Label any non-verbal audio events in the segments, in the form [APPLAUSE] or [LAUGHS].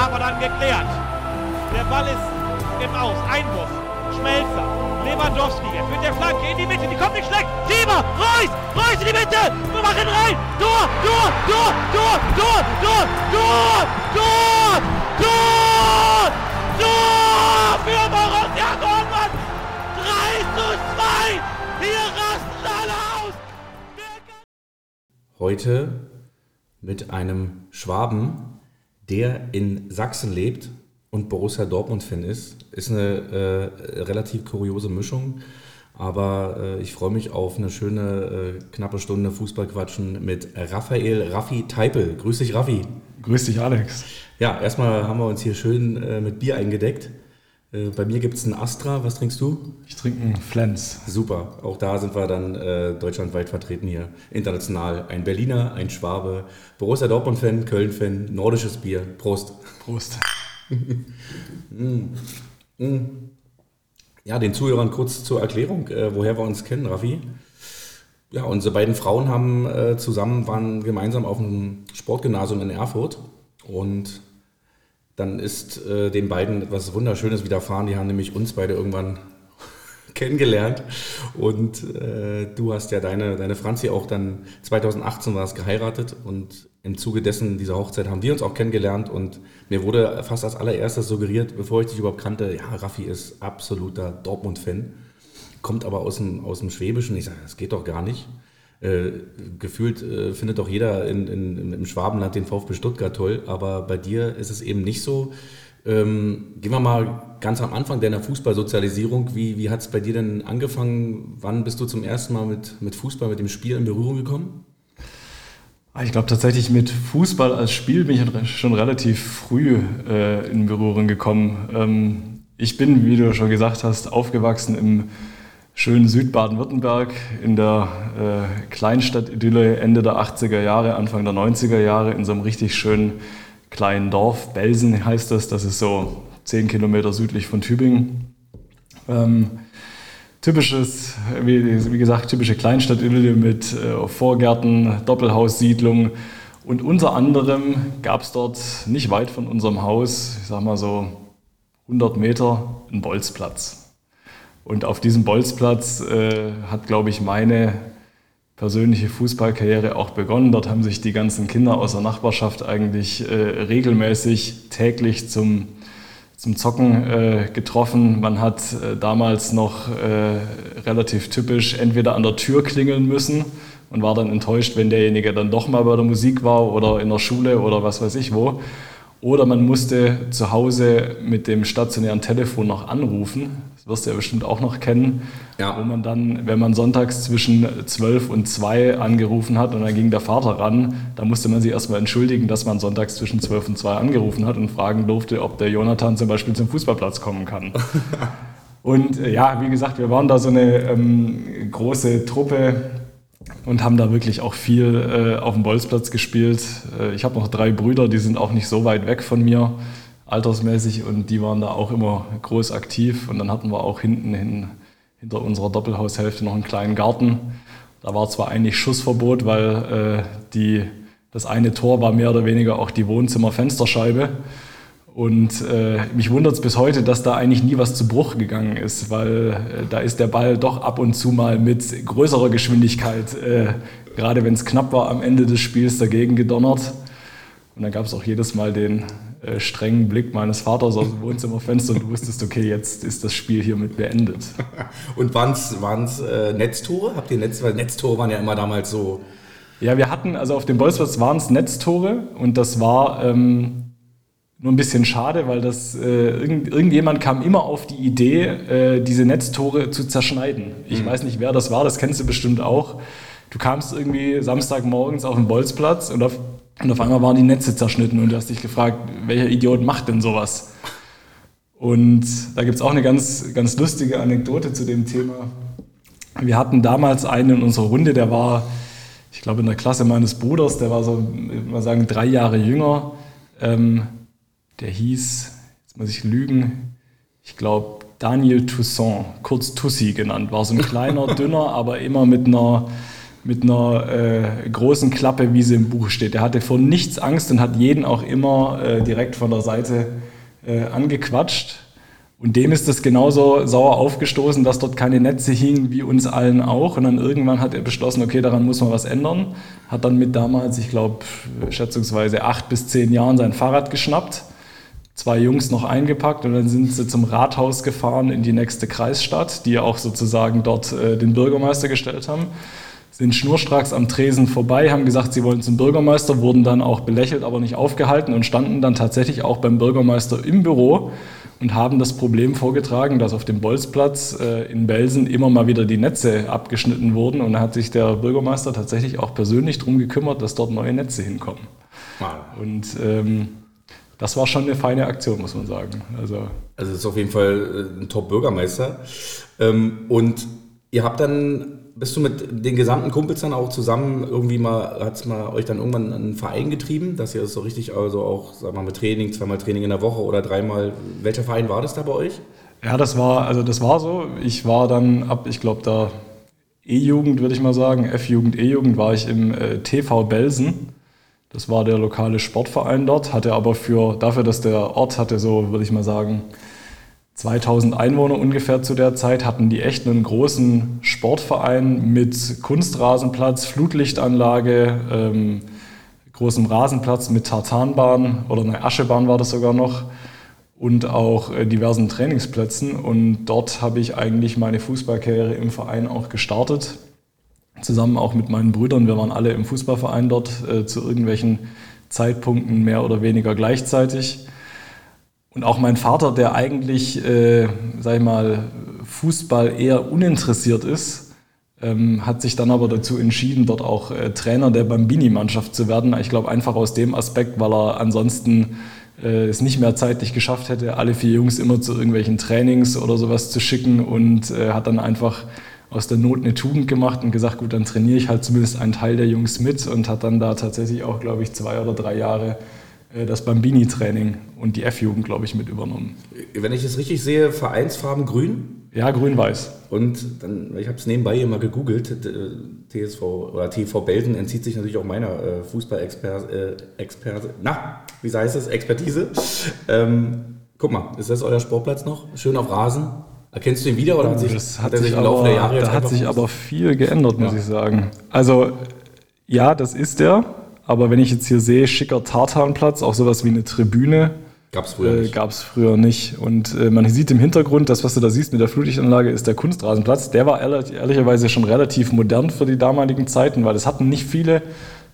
aber dann geklärt. Der Ball ist im Aus. Einwurf. Schmelzer. Lewandowski. Jetzt mit der Flanke in die Mitte. Die kommt nicht schlecht. Schieber. Reus. Reus in die Mitte. Wir machen rein. Tor. Tor. Tor. Tor. Tor. Tor. Tor. Tor. Tor. Tor. Für Borussia Dortmund. 3 zu 2. Hier rasten alle aus. Heute mit einem Schwaben, der in Sachsen lebt und Borussia Dortmund-Fan ist. Ist eine äh, relativ kuriose Mischung. Aber äh, ich freue mich auf eine schöne, äh, knappe Stunde Fußballquatschen mit Raphael Raffi Teipel. Grüß dich, Raffi. Grüß dich, Alex. Ja, erstmal haben wir uns hier schön äh, mit Bier eingedeckt. Äh, bei mir gibt es einen Astra. Was trinkst du? Ich trinke einen Flens. Super. Auch da sind wir dann äh, deutschlandweit vertreten hier. International. Ein Berliner, ein Schwabe, Borussia Dortmund-Fan, Köln-Fan, nordisches Bier. Prost. Prost. [LAUGHS] mm. Mm. Ja, den Zuhörern kurz zur Erklärung, äh, woher wir uns kennen, Raffi. Ja, unsere beiden Frauen haben äh, zusammen, waren gemeinsam auf einem Sportgymnasium in Erfurt und dann ist äh, den beiden etwas Wunderschönes widerfahren. Die haben nämlich uns beide irgendwann [LAUGHS] kennengelernt. Und äh, du hast ja deine, deine Franzi auch dann 2018 war es geheiratet und im Zuge dessen dieser Hochzeit haben wir uns auch kennengelernt und mir wurde fast als allererstes suggeriert, bevor ich dich überhaupt kannte, ja, Raffi ist absoluter Dortmund-Fan, kommt aber aus dem, aus dem Schwäbischen. Ich sage, das geht doch gar nicht. Äh, gefühlt äh, findet doch jeder in, in, im Schwabenland den VfB Stuttgart toll, aber bei dir ist es eben nicht so. Ähm, gehen wir mal ganz am Anfang deiner Fußballsozialisierung. Wie, wie hat es bei dir denn angefangen? Wann bist du zum ersten Mal mit, mit Fußball, mit dem Spiel in Berührung gekommen? Ah, ich glaube tatsächlich mit Fußball als Spiel bin ich schon relativ früh äh, in Berührung gekommen. Ähm, ich bin, wie du schon gesagt hast, aufgewachsen im schönen Südbaden-Württemberg in der äh, Kleinstadt-Idylle Ende der 80er Jahre, Anfang der 90er Jahre in so einem richtig schönen kleinen Dorf. Belsen heißt das, das ist so 10 Kilometer südlich von Tübingen. Ähm, typisches, wie, wie, gesagt, typische Kleinstadt-Idylle mit äh, Vorgärten, Doppelhaussiedlung. Und unter anderem gab es dort nicht weit von unserem Haus, ich sag mal so 100 Meter, einen Bolzplatz. Und auf diesem Bolzplatz äh, hat, glaube ich, meine persönliche Fußballkarriere auch begonnen. Dort haben sich die ganzen Kinder aus der Nachbarschaft eigentlich äh, regelmäßig täglich zum, zum Zocken äh, getroffen. Man hat äh, damals noch äh, relativ typisch entweder an der Tür klingeln müssen und war dann enttäuscht, wenn derjenige dann doch mal bei der Musik war oder in der Schule oder was weiß ich wo. Oder man musste zu Hause mit dem stationären Telefon noch anrufen. Das wirst du ja bestimmt auch noch kennen. Ja. Wo man dann, wenn man sonntags zwischen 12 und 2 angerufen hat und dann ging der Vater ran, da musste man sich erstmal entschuldigen, dass man sonntags zwischen 12 und 2 angerufen hat und fragen durfte, ob der Jonathan zum Beispiel zum Fußballplatz kommen kann. [LAUGHS] und äh, ja, wie gesagt, wir waren da so eine ähm, große Truppe und haben da wirklich auch viel äh, auf dem Bolzplatz gespielt. Äh, ich habe noch drei Brüder, die sind auch nicht so weit weg von mir, altersmäßig, und die waren da auch immer groß aktiv. Und dann hatten wir auch hinten hin, hinter unserer Doppelhaushälfte noch einen kleinen Garten. Da war zwar eigentlich Schussverbot, weil äh, die, das eine Tor war mehr oder weniger auch die Wohnzimmerfensterscheibe. Und äh, mich wundert es bis heute, dass da eigentlich nie was zu Bruch gegangen ist, weil äh, da ist der Ball doch ab und zu mal mit größerer Geschwindigkeit, äh, gerade wenn es knapp war, am Ende des Spiels dagegen gedonnert. Und dann gab es auch jedes Mal den äh, strengen Blick meines Vaters aus dem Wohnzimmerfenster und du wusstest, okay, jetzt ist das Spiel hiermit beendet. [LAUGHS] und waren es äh, Netztore? Habt ihr Netz, weil Netztore waren ja immer damals so. Ja, wir hatten, also auf dem Bolzplatz waren es Netztore und das war ähm, nur ein bisschen schade, weil das äh, irgend, irgendjemand kam immer auf die Idee, äh, diese Netztore zu zerschneiden. Ich mhm. weiß nicht, wer das war, das kennst du bestimmt auch. Du kamst irgendwie Samstagmorgens auf den Bolzplatz und auf, und auf einmal waren die Netze zerschnitten und du hast dich gefragt, welcher Idiot macht denn sowas? Und da gibt es auch eine ganz, ganz lustige Anekdote zu dem Thema. Wir hatten damals einen in unserer Runde, der war, ich glaube, in der Klasse meines Bruders, der war so, mal sagen, drei Jahre jünger. Ähm, der hieß, jetzt muss ich lügen, ich glaube Daniel Toussaint, kurz Tussi genannt, war so ein kleiner, [LAUGHS] dünner, aber immer mit einer, mit einer äh, großen Klappe, wie sie im Buch steht. Er hatte vor nichts Angst und hat jeden auch immer äh, direkt von der Seite äh, angequatscht. Und dem ist das genauso sauer aufgestoßen, dass dort keine Netze hingen, wie uns allen auch. Und dann irgendwann hat er beschlossen, okay, daran muss man was ändern. Hat dann mit damals, ich glaube, schätzungsweise acht bis zehn Jahren sein Fahrrad geschnappt zwei Jungs noch eingepackt und dann sind sie zum Rathaus gefahren in die nächste Kreisstadt, die auch sozusagen dort äh, den Bürgermeister gestellt haben. Sind schnurstracks am Tresen vorbei, haben gesagt, sie wollen zum Bürgermeister, wurden dann auch belächelt, aber nicht aufgehalten und standen dann tatsächlich auch beim Bürgermeister im Büro und haben das Problem vorgetragen, dass auf dem Bolzplatz äh, in Belsen immer mal wieder die Netze abgeschnitten wurden und da hat sich der Bürgermeister tatsächlich auch persönlich darum gekümmert, dass dort neue Netze hinkommen. Wow. Und ähm, das war schon eine feine Aktion, muss man sagen. Also, also ist auf jeden Fall äh, ein Top-Bürgermeister. Ähm, und ihr habt dann, bist du mit den gesamten Kumpels dann auch zusammen irgendwie mal, hat es mal euch dann irgendwann einen Verein getrieben, dass ihr das so richtig, also auch, sag mal, mit Training, zweimal Training in der Woche oder dreimal, welcher Verein war das da bei euch? Ja, das war, also das war so. Ich war dann ab, ich glaube, da E-Jugend, würde ich mal sagen, F-Jugend, E-Jugend, war ich im äh, TV Belsen. Das war der lokale Sportverein dort, hatte aber für, dafür, dass der Ort hatte so, würde ich mal sagen, 2000 Einwohner ungefähr zu der Zeit, hatten die echt einen großen Sportverein mit Kunstrasenplatz, Flutlichtanlage, ähm, großem Rasenplatz mit Tartanbahn oder eine Aschebahn war das sogar noch und auch äh, diversen Trainingsplätzen. Und dort habe ich eigentlich meine Fußballkarriere im Verein auch gestartet zusammen auch mit meinen Brüdern. Wir waren alle im Fußballverein dort äh, zu irgendwelchen Zeitpunkten mehr oder weniger gleichzeitig. Und auch mein Vater, der eigentlich, äh, sag ich mal, Fußball eher uninteressiert ist, ähm, hat sich dann aber dazu entschieden, dort auch äh, Trainer der Bambini-Mannschaft zu werden. Ich glaube einfach aus dem Aspekt, weil er ansonsten äh, es nicht mehr zeitlich geschafft hätte, alle vier Jungs immer zu irgendwelchen Trainings oder sowas zu schicken und äh, hat dann einfach aus der Not eine Tugend gemacht und gesagt, gut, dann trainiere ich halt zumindest einen Teil der Jungs mit und hat dann da tatsächlich auch, glaube ich, zwei oder drei Jahre das Bambini-Training und die F-Jugend, glaube ich, mit übernommen. Wenn ich es richtig sehe, Vereinsfarben grün? Ja, grün-weiß. Und dann, ich habe es nebenbei mal gegoogelt, TSV oder TV Belsen entzieht sich natürlich auch meiner äh, Fußball-Experte, äh, na, wie heißt es, Expertise. Ähm, guck mal, ist das euer Sportplatz noch? Schön auf Rasen? Erkennst du ihn wieder oder hat sich, das hat, hat sich im Laufe der Jahre Da hat sich aber viel geändert, muss ja. ich sagen. Also, ja, das ist der. Aber wenn ich jetzt hier sehe, schicker Tartanplatz, auch sowas wie eine Tribüne, Gab es früher, äh, Gab's früher nicht. Und äh, man sieht im Hintergrund, das, was du da siehst mit der Flutlichtanlage, ist der Kunstrasenplatz. Der war ehrlich, ehrlicherweise schon relativ modern für die damaligen Zeiten, weil es hatten nicht viele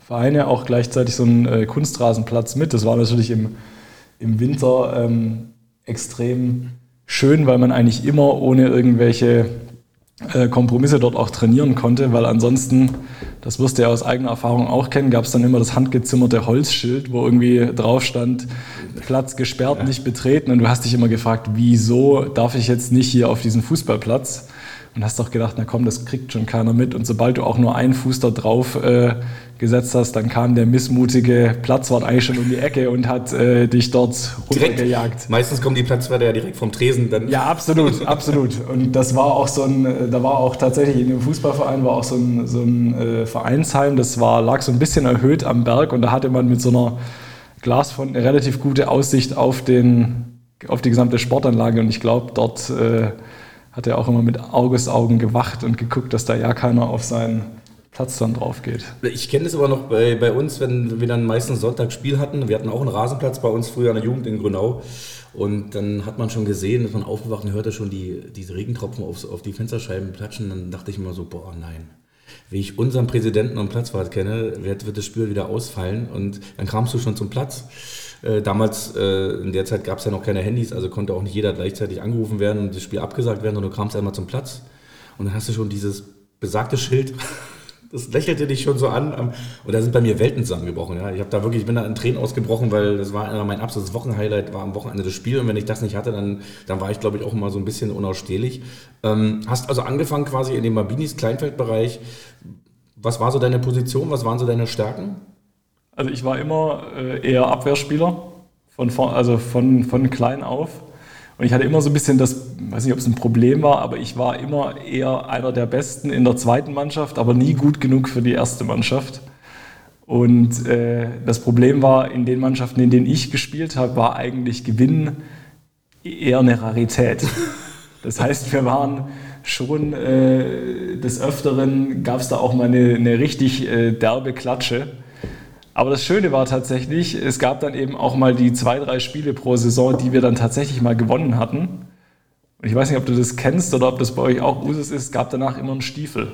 Vereine auch gleichzeitig so einen äh, Kunstrasenplatz mit. Das war natürlich im, im Winter ähm, extrem schön, weil man eigentlich immer ohne irgendwelche Kompromisse dort auch trainieren konnte, weil ansonsten, das wirst du ja aus eigener Erfahrung auch kennen, gab es dann immer das handgezimmerte Holzschild, wo irgendwie drauf stand, Platz gesperrt, ja. nicht betreten und du hast dich immer gefragt, wieso darf ich jetzt nicht hier auf diesen Fußballplatz? Und hast doch gedacht, na komm, das kriegt schon keiner mit. Und sobald du auch nur einen Fuß da drauf äh, gesetzt hast, dann kam der missmutige Platzwart eigentlich schon um die Ecke und hat äh, dich dort runtergejagt. Meistens kommen die Platzwarte ja direkt vom Tresen dann. Ja, absolut, absolut. Und das war auch so ein, äh, da war auch tatsächlich in dem Fußballverein war auch so ein, so ein äh, Vereinsheim, das war, lag so ein bisschen erhöht am Berg und da hatte man mit so einer Glasfront eine relativ gute Aussicht auf, den, auf die gesamte Sportanlage und ich glaube, dort äh, hat er auch immer mit Augusaugen gewacht und geguckt, dass da ja keiner auf seinen Platz dann drauf geht. Ich kenne das aber noch bei, bei uns, wenn wir dann meistens Sonntagsspiel hatten. Wir hatten auch einen Rasenplatz bei uns früher in der Jugend in Grünau. Und dann hat man schon gesehen, dass man aufgewacht und hörte schon die, diese Regentropfen aufs, auf die Fensterscheiben platschen. Dann dachte ich immer so, boah, nein. Wie ich unseren Präsidenten und Platzwart kenne, wird, wird das Spiel wieder ausfallen. Und dann kamst du schon zum Platz. Äh, damals, äh, in der Zeit gab es ja noch keine Handys, also konnte auch nicht jeder gleichzeitig angerufen werden und das Spiel abgesagt werden, und du kamst einmal zum Platz. Und dann hast du schon dieses besagte Schild [LAUGHS] das lächelte dich schon so an. Und da sind bei mir Welten zusammengebrochen. Ja. Ich habe da wirklich, ich bin da in Tränen ausgebrochen, weil das war mein absolutes Wochenhighlight, war am Wochenende das Spiel. Und wenn ich das nicht hatte, dann, dann war ich, glaube ich, auch immer so ein bisschen unausstehlich. Ähm, hast also angefangen quasi in dem Mabinis Kleinfeldbereich. Was war so deine Position? Was waren so deine Stärken? Also ich war immer äh, eher Abwehrspieler, von, also von, von klein auf. Und ich hatte immer so ein bisschen das, weiß nicht, ob es ein Problem war, aber ich war immer eher einer der Besten in der zweiten Mannschaft, aber nie gut genug für die erste Mannschaft. Und äh, das Problem war, in den Mannschaften, in denen ich gespielt habe, war eigentlich Gewinnen eher eine Rarität. Das heißt, wir waren schon äh, des Öfteren, gab es da auch mal eine, eine richtig äh, derbe Klatsche. Aber das Schöne war tatsächlich, es gab dann eben auch mal die zwei, drei Spiele pro Saison, die wir dann tatsächlich mal gewonnen hatten. Und ich weiß nicht, ob du das kennst oder ob das bei euch auch Usus ist, es gab danach immer einen Stiefel.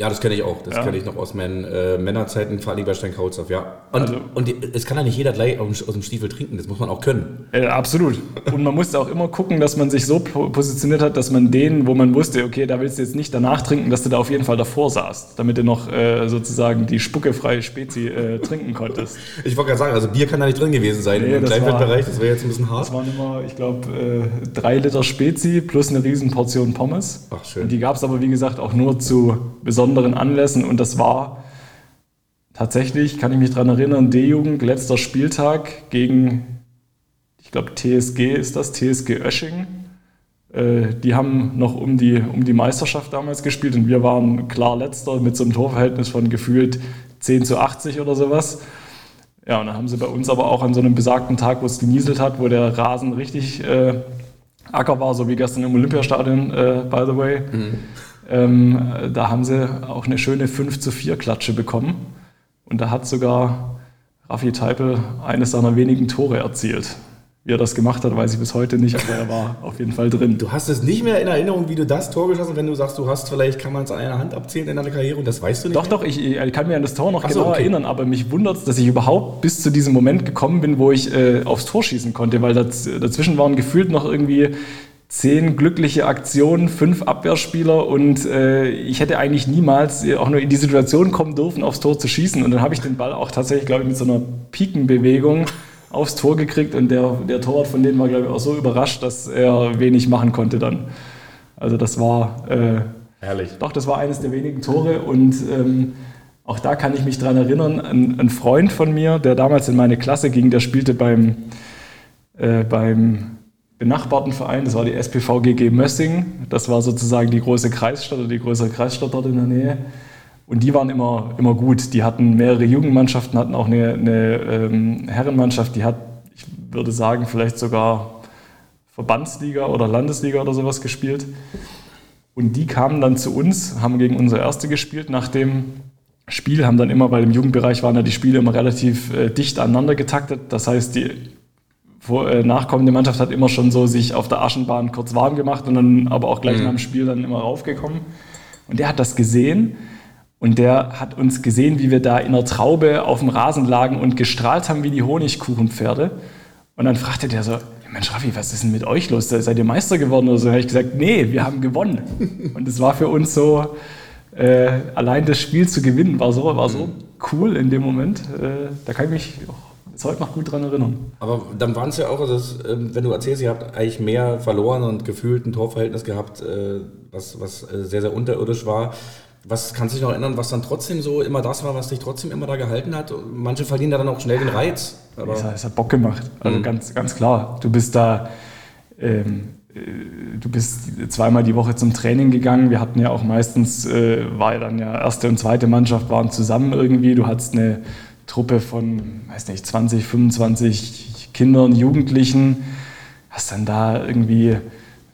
Ja, das kenne ich auch. Das ja. kenne ich noch aus meinen äh, Männerzeiten, vor allem bei Steinkautzow, ja. Und, also, und die, es kann ja nicht jeder gleich aus, dem Stiefel trinken, das muss man auch können. Äh, absolut. Und man musste auch immer gucken, dass man sich so positioniert hat, dass man den, wo man wusste, okay, da willst du jetzt nicht danach trinken, dass du da auf jeden Fall davor saßt, damit du noch äh, sozusagen die spuckefreie Spezi äh, trinken konntest. Ich wollte gerade sagen, also Bier kann da nicht drin gewesen sein nee, im Kleinfeldbereich, das wäre jetzt ein bisschen hart. Das waren immer, ich glaube, äh, drei Liter Spezi plus eine riesen Portion Pommes. Ach, schön. Und die gab es aber, wie gesagt, auch nur zu besonderen Anlässen und das war tatsächlich, kann ich mich daran erinnern, D-Jugend, letzter Spieltag gegen, ich glaube, TSG ist das, TSG Oesching. Äh, die haben noch um die, um die Meisterschaft damals gespielt und wir waren klar letzter mit so einem Torverhältnis von gefühlt 10 zu 80 oder sowas. Ja, und dann haben sie bei uns aber auch an so einem besagten Tag, wo es genieselt hat, wo der Rasen richtig äh, Acker war, so wie gestern im Olympiastadion, äh, by the way. Mhm. Ähm, da haben sie auch eine schöne 5 zu 4 Klatsche bekommen. Und da hat sogar Raffi Teipel eines seiner wenigen Tore erzielt. Wie er das gemacht hat, weiß ich bis heute nicht, aber er war auf jeden Fall drin. Du hast es nicht mehr in Erinnerung, wie du das Tor geschossen hast, wenn du sagst, du hast vielleicht, kann man es an einer Hand abzählen in deiner Karriere und das weißt du nicht Doch, mehr? doch, ich, ich, kann mich an das Tor noch so, genau okay. erinnern, aber mich wundert es, dass ich überhaupt bis zu diesem Moment gekommen bin, wo ich äh, aufs Tor schießen konnte, weil das, dazwischen waren gefühlt noch irgendwie zehn glückliche Aktionen, fünf Abwehrspieler und äh, ich hätte eigentlich niemals auch nur in die Situation kommen dürfen, aufs Tor zu schießen. Und dann habe ich den Ball auch tatsächlich, glaube ich, mit so einer Pikenbewegung aufs Tor gekriegt und der, der Torwart von denen war, glaube ich, auch so überrascht, dass er wenig machen konnte dann. Also das war... Äh, Herrlich. Doch, das war eines der wenigen Tore und ähm, auch da kann ich mich dran erinnern, ein, ein, Freund von mir, der damals in meine Klasse ging, der spielte beim, äh, beim benachbarten Verein, das war die SPVGG Mössing. Das war sozusagen die große Kreisstadt oder die größere Kreisstadt dort in der Nähe. Und die waren immer, immer gut. Die hatten mehrere Jugendmannschaften, hatten auch eine, eine ähm, Herrenmannschaft, die hat, ich würde sagen, vielleicht sogar Verbandsliga oder Landesliga oder sowas gespielt. Und die kamen dann zu uns, haben gegen unsere Erste gespielt. Nach dem Spiel haben dann immer, weil im Jugendbereich waren ja die Spiele immer relativ äh, dicht aneinander getaktet. Das heißt, die vor, äh, nachkommende Mannschaft hat immer schon so sich auf der Aschenbahn kurz warm gemacht und dann aber auch gleich mhm. nach dem Spiel dann immer raufgekommen. Und der hat das gesehen und der hat uns gesehen, wie wir da in der Traube auf dem Rasen lagen und gestrahlt haben wie die Honigkuchenpferde. Und dann fragte der so, Mensch Raffi, was ist denn mit euch los? Seid ihr Meister geworden oder so? Da habe ich gesagt, nee, wir haben gewonnen. [LAUGHS] Und es war für uns so, äh, allein das Spiel zu gewinnen, war so, war so mhm. cool in dem Moment. Äh, da kann ich mich heute noch gut dran erinnern. Aber dann waren es ja auch, dass, ähm, wenn du erzählst, ihr habt eigentlich mehr verloren und gefühlt ein Torverhältnis gehabt, äh, was, was äh, sehr, sehr unterirdisch war. Was kannst du dich noch erinnern, was dann trotzdem so immer das war, was dich trotzdem immer da gehalten hat? Manche verlieren da dann auch schnell den Reiz. Aber es, hat, es hat Bock gemacht. Also mhm. ganz, ganz klar. Du bist da, ähm, äh, du bist zweimal die Woche zum Training gegangen. Wir hatten ja auch meistens, äh, war ja dann ja erste und zweite Mannschaft waren zusammen irgendwie. Du hattest eine Truppe von, weiß nicht, 20, 25 Kindern, Jugendlichen, hast dann da irgendwie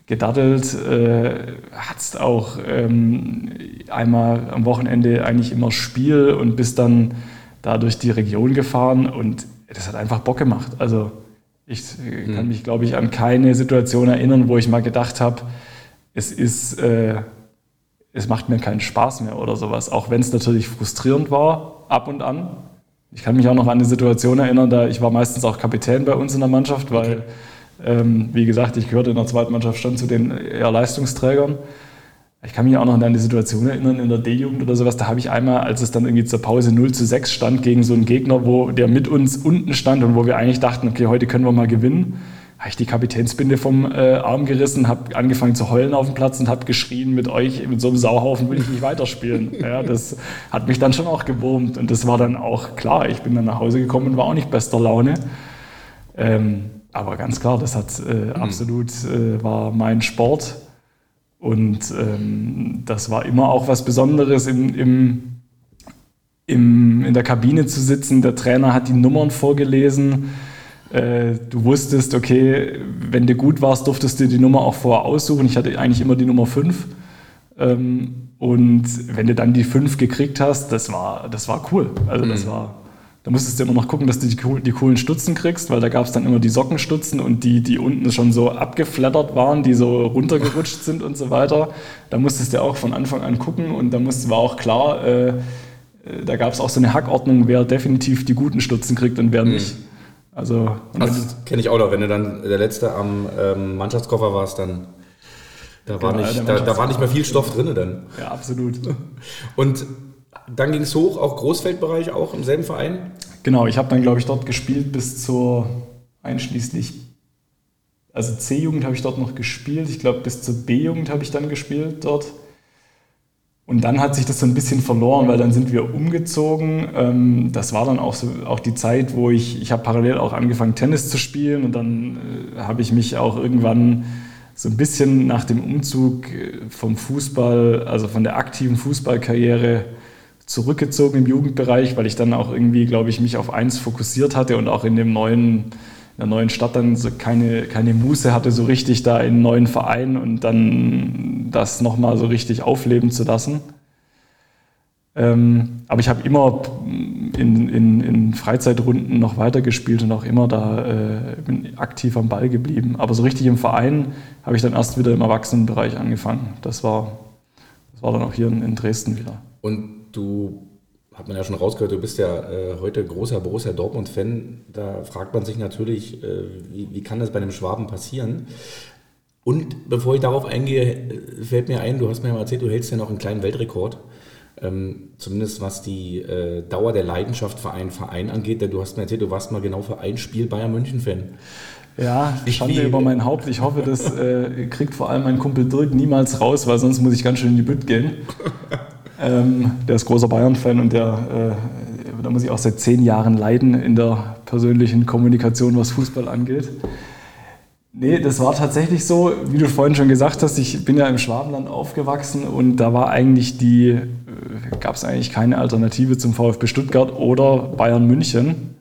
gedaddelt, äh, hattest auch ähm, einmal am Wochenende eigentlich immer Spiel und bist dann da durch die Region gefahren und das hat einfach Bock gemacht. Also ich äh, kann hm. mich, glaube ich, an keine Situation erinnern, wo ich mal gedacht habe, es ist, äh, es macht mir keinen Spaß mehr oder sowas. Auch wenn es natürlich frustrierend war, ab und an. Ich kann mich auch noch an eine Situation erinnern, da ich war meistens auch Kapitän bei uns in der Mannschaft, weil, ähm, wie gesagt, ich gehörte in der zweiten Mannschaft schon zu den eher Leistungsträgern. Ich kann mich auch noch an eine Situation erinnern in der D-Jugend oder sowas. Da habe ich einmal, als es dann irgendwie zur Pause 0 zu 6 stand, gegen so einen Gegner, wo der mit uns unten stand und wo wir eigentlich dachten, okay, heute können wir mal gewinnen, habe ich die Kapitänsbinde vom äh, Arm gerissen, habe angefangen zu heulen auf dem Platz und habe geschrien, mit euch, mit so einem Sauhaufen will ich nicht weiterspielen. [LAUGHS] Ja, das hat mich dann schon auch gewurmt und das war dann auch klar. Ich bin dann nach Hause gekommen und war auch nicht bester Laune. Ähm, aber ganz klar, das hat äh, mhm. absolut, äh, war mein Sport und ähm, das war immer auch was Besonderes, im, im, im, in der Kabine zu sitzen. Der Trainer hat die Nummern vorgelesen. Äh, du wusstest, okay, wenn du gut warst, durftest du die Nummer auch vorher aussuchen. Ich hatte eigentlich immer die Nummer 5. Ähm, und wenn du dann die 5 gekriegt hast, das war, das war cool. Also das mhm. war da musstest du immer noch gucken, dass du die, die coolen Stutzen kriegst, weil da gab es dann immer die Sockenstutzen und die, die unten schon so abgeflattert waren, die so runtergerutscht sind und so weiter. Da musstest du auch von Anfang an gucken und da musste, war auch klar, äh, äh da gab es auch so eine Hackordnung, wer definitiv die guten Stutzen kriegt und wer mhm. Also, also das kenne ich auch noch, wenn du dann der Letzte am ähm, Mannschaftskoffer warst, dann da war, genau, nicht, da, da war nicht mehr viel Stoff drin dann. Ja, absolut. [LAUGHS] Und dann ging es hoch, auch Großfeldbereich, auch im selben Verein? Genau, ich habe dann, glaube ich, dort gespielt bis zur einschließlich, also C-Jugend habe ich dort noch gespielt. Ich glaube, bis zur B-Jugend habe ich dann gespielt dort. Und dann hat sich das so ein bisschen verloren, weil dann sind wir umgezogen. Ähm, das war dann auch so auch die Zeit, wo ich, ich habe parallel auch angefangen, Tennis zu spielen und dann äh, habe ich mich auch irgendwann so ein bisschen nach dem Umzug äh, vom Fußball, also von der aktiven Fußballkarriere zurückgezogen im Jugendbereich, weil ich dann auch irgendwie, glaube ich, mich auf eins fokussiert hatte und auch in dem neuen, der neuen Stadt dann so keine, keine Muße hatte, so richtig da in einen neuen Verein und dann das nochmal so richtig aufleben zu lassen. Ähm, aber ich habe immer in, in, in, Freizeitrunden noch weitergespielt und auch immer da äh, bin aktiv am Ball geblieben. Aber so richtig im Verein habe ich dann erst wieder im Erwachsenenbereich angefangen. Das war, das war dann auch hier in, in Dresden wieder. Und Du, hat man ja schon rausgehört, du bist ja äh, heute großer Borussia Dortmund-Fan. Da fragt man sich natürlich, äh, wie, wie kann das bei einem Schwaben passieren? Und bevor ich darauf eingehe, äh, fällt mir ein, du hast mir ja mal erzählt, du hältst ja noch einen kleinen Weltrekord. Ähm, zumindest was die äh, Dauer der Leidenschaft für einen Verein angeht, denn du hast mir erzählt, du warst mal genau für ein Spiel Bayern München-Fan. Ja, Schande über mein Haupt. Ich hoffe, das äh, kriegt vor allem mein Kumpel Dirk niemals raus, weil sonst muss ich ganz schön in die Bütt gehen. Ähm, der ist großer Bayern-Fan und der, äh, da muss ich auch seit zehn Jahren leiden in der persönlichen Kommunikation, was Fußball angeht. Nee, das war tatsächlich so, wie du vorhin schon gesagt hast, ich bin ja im Schwabenland aufgewachsen und da war eigentlich die, äh, gab es eigentlich keine Alternative zum VfB Stuttgart oder Bayern München.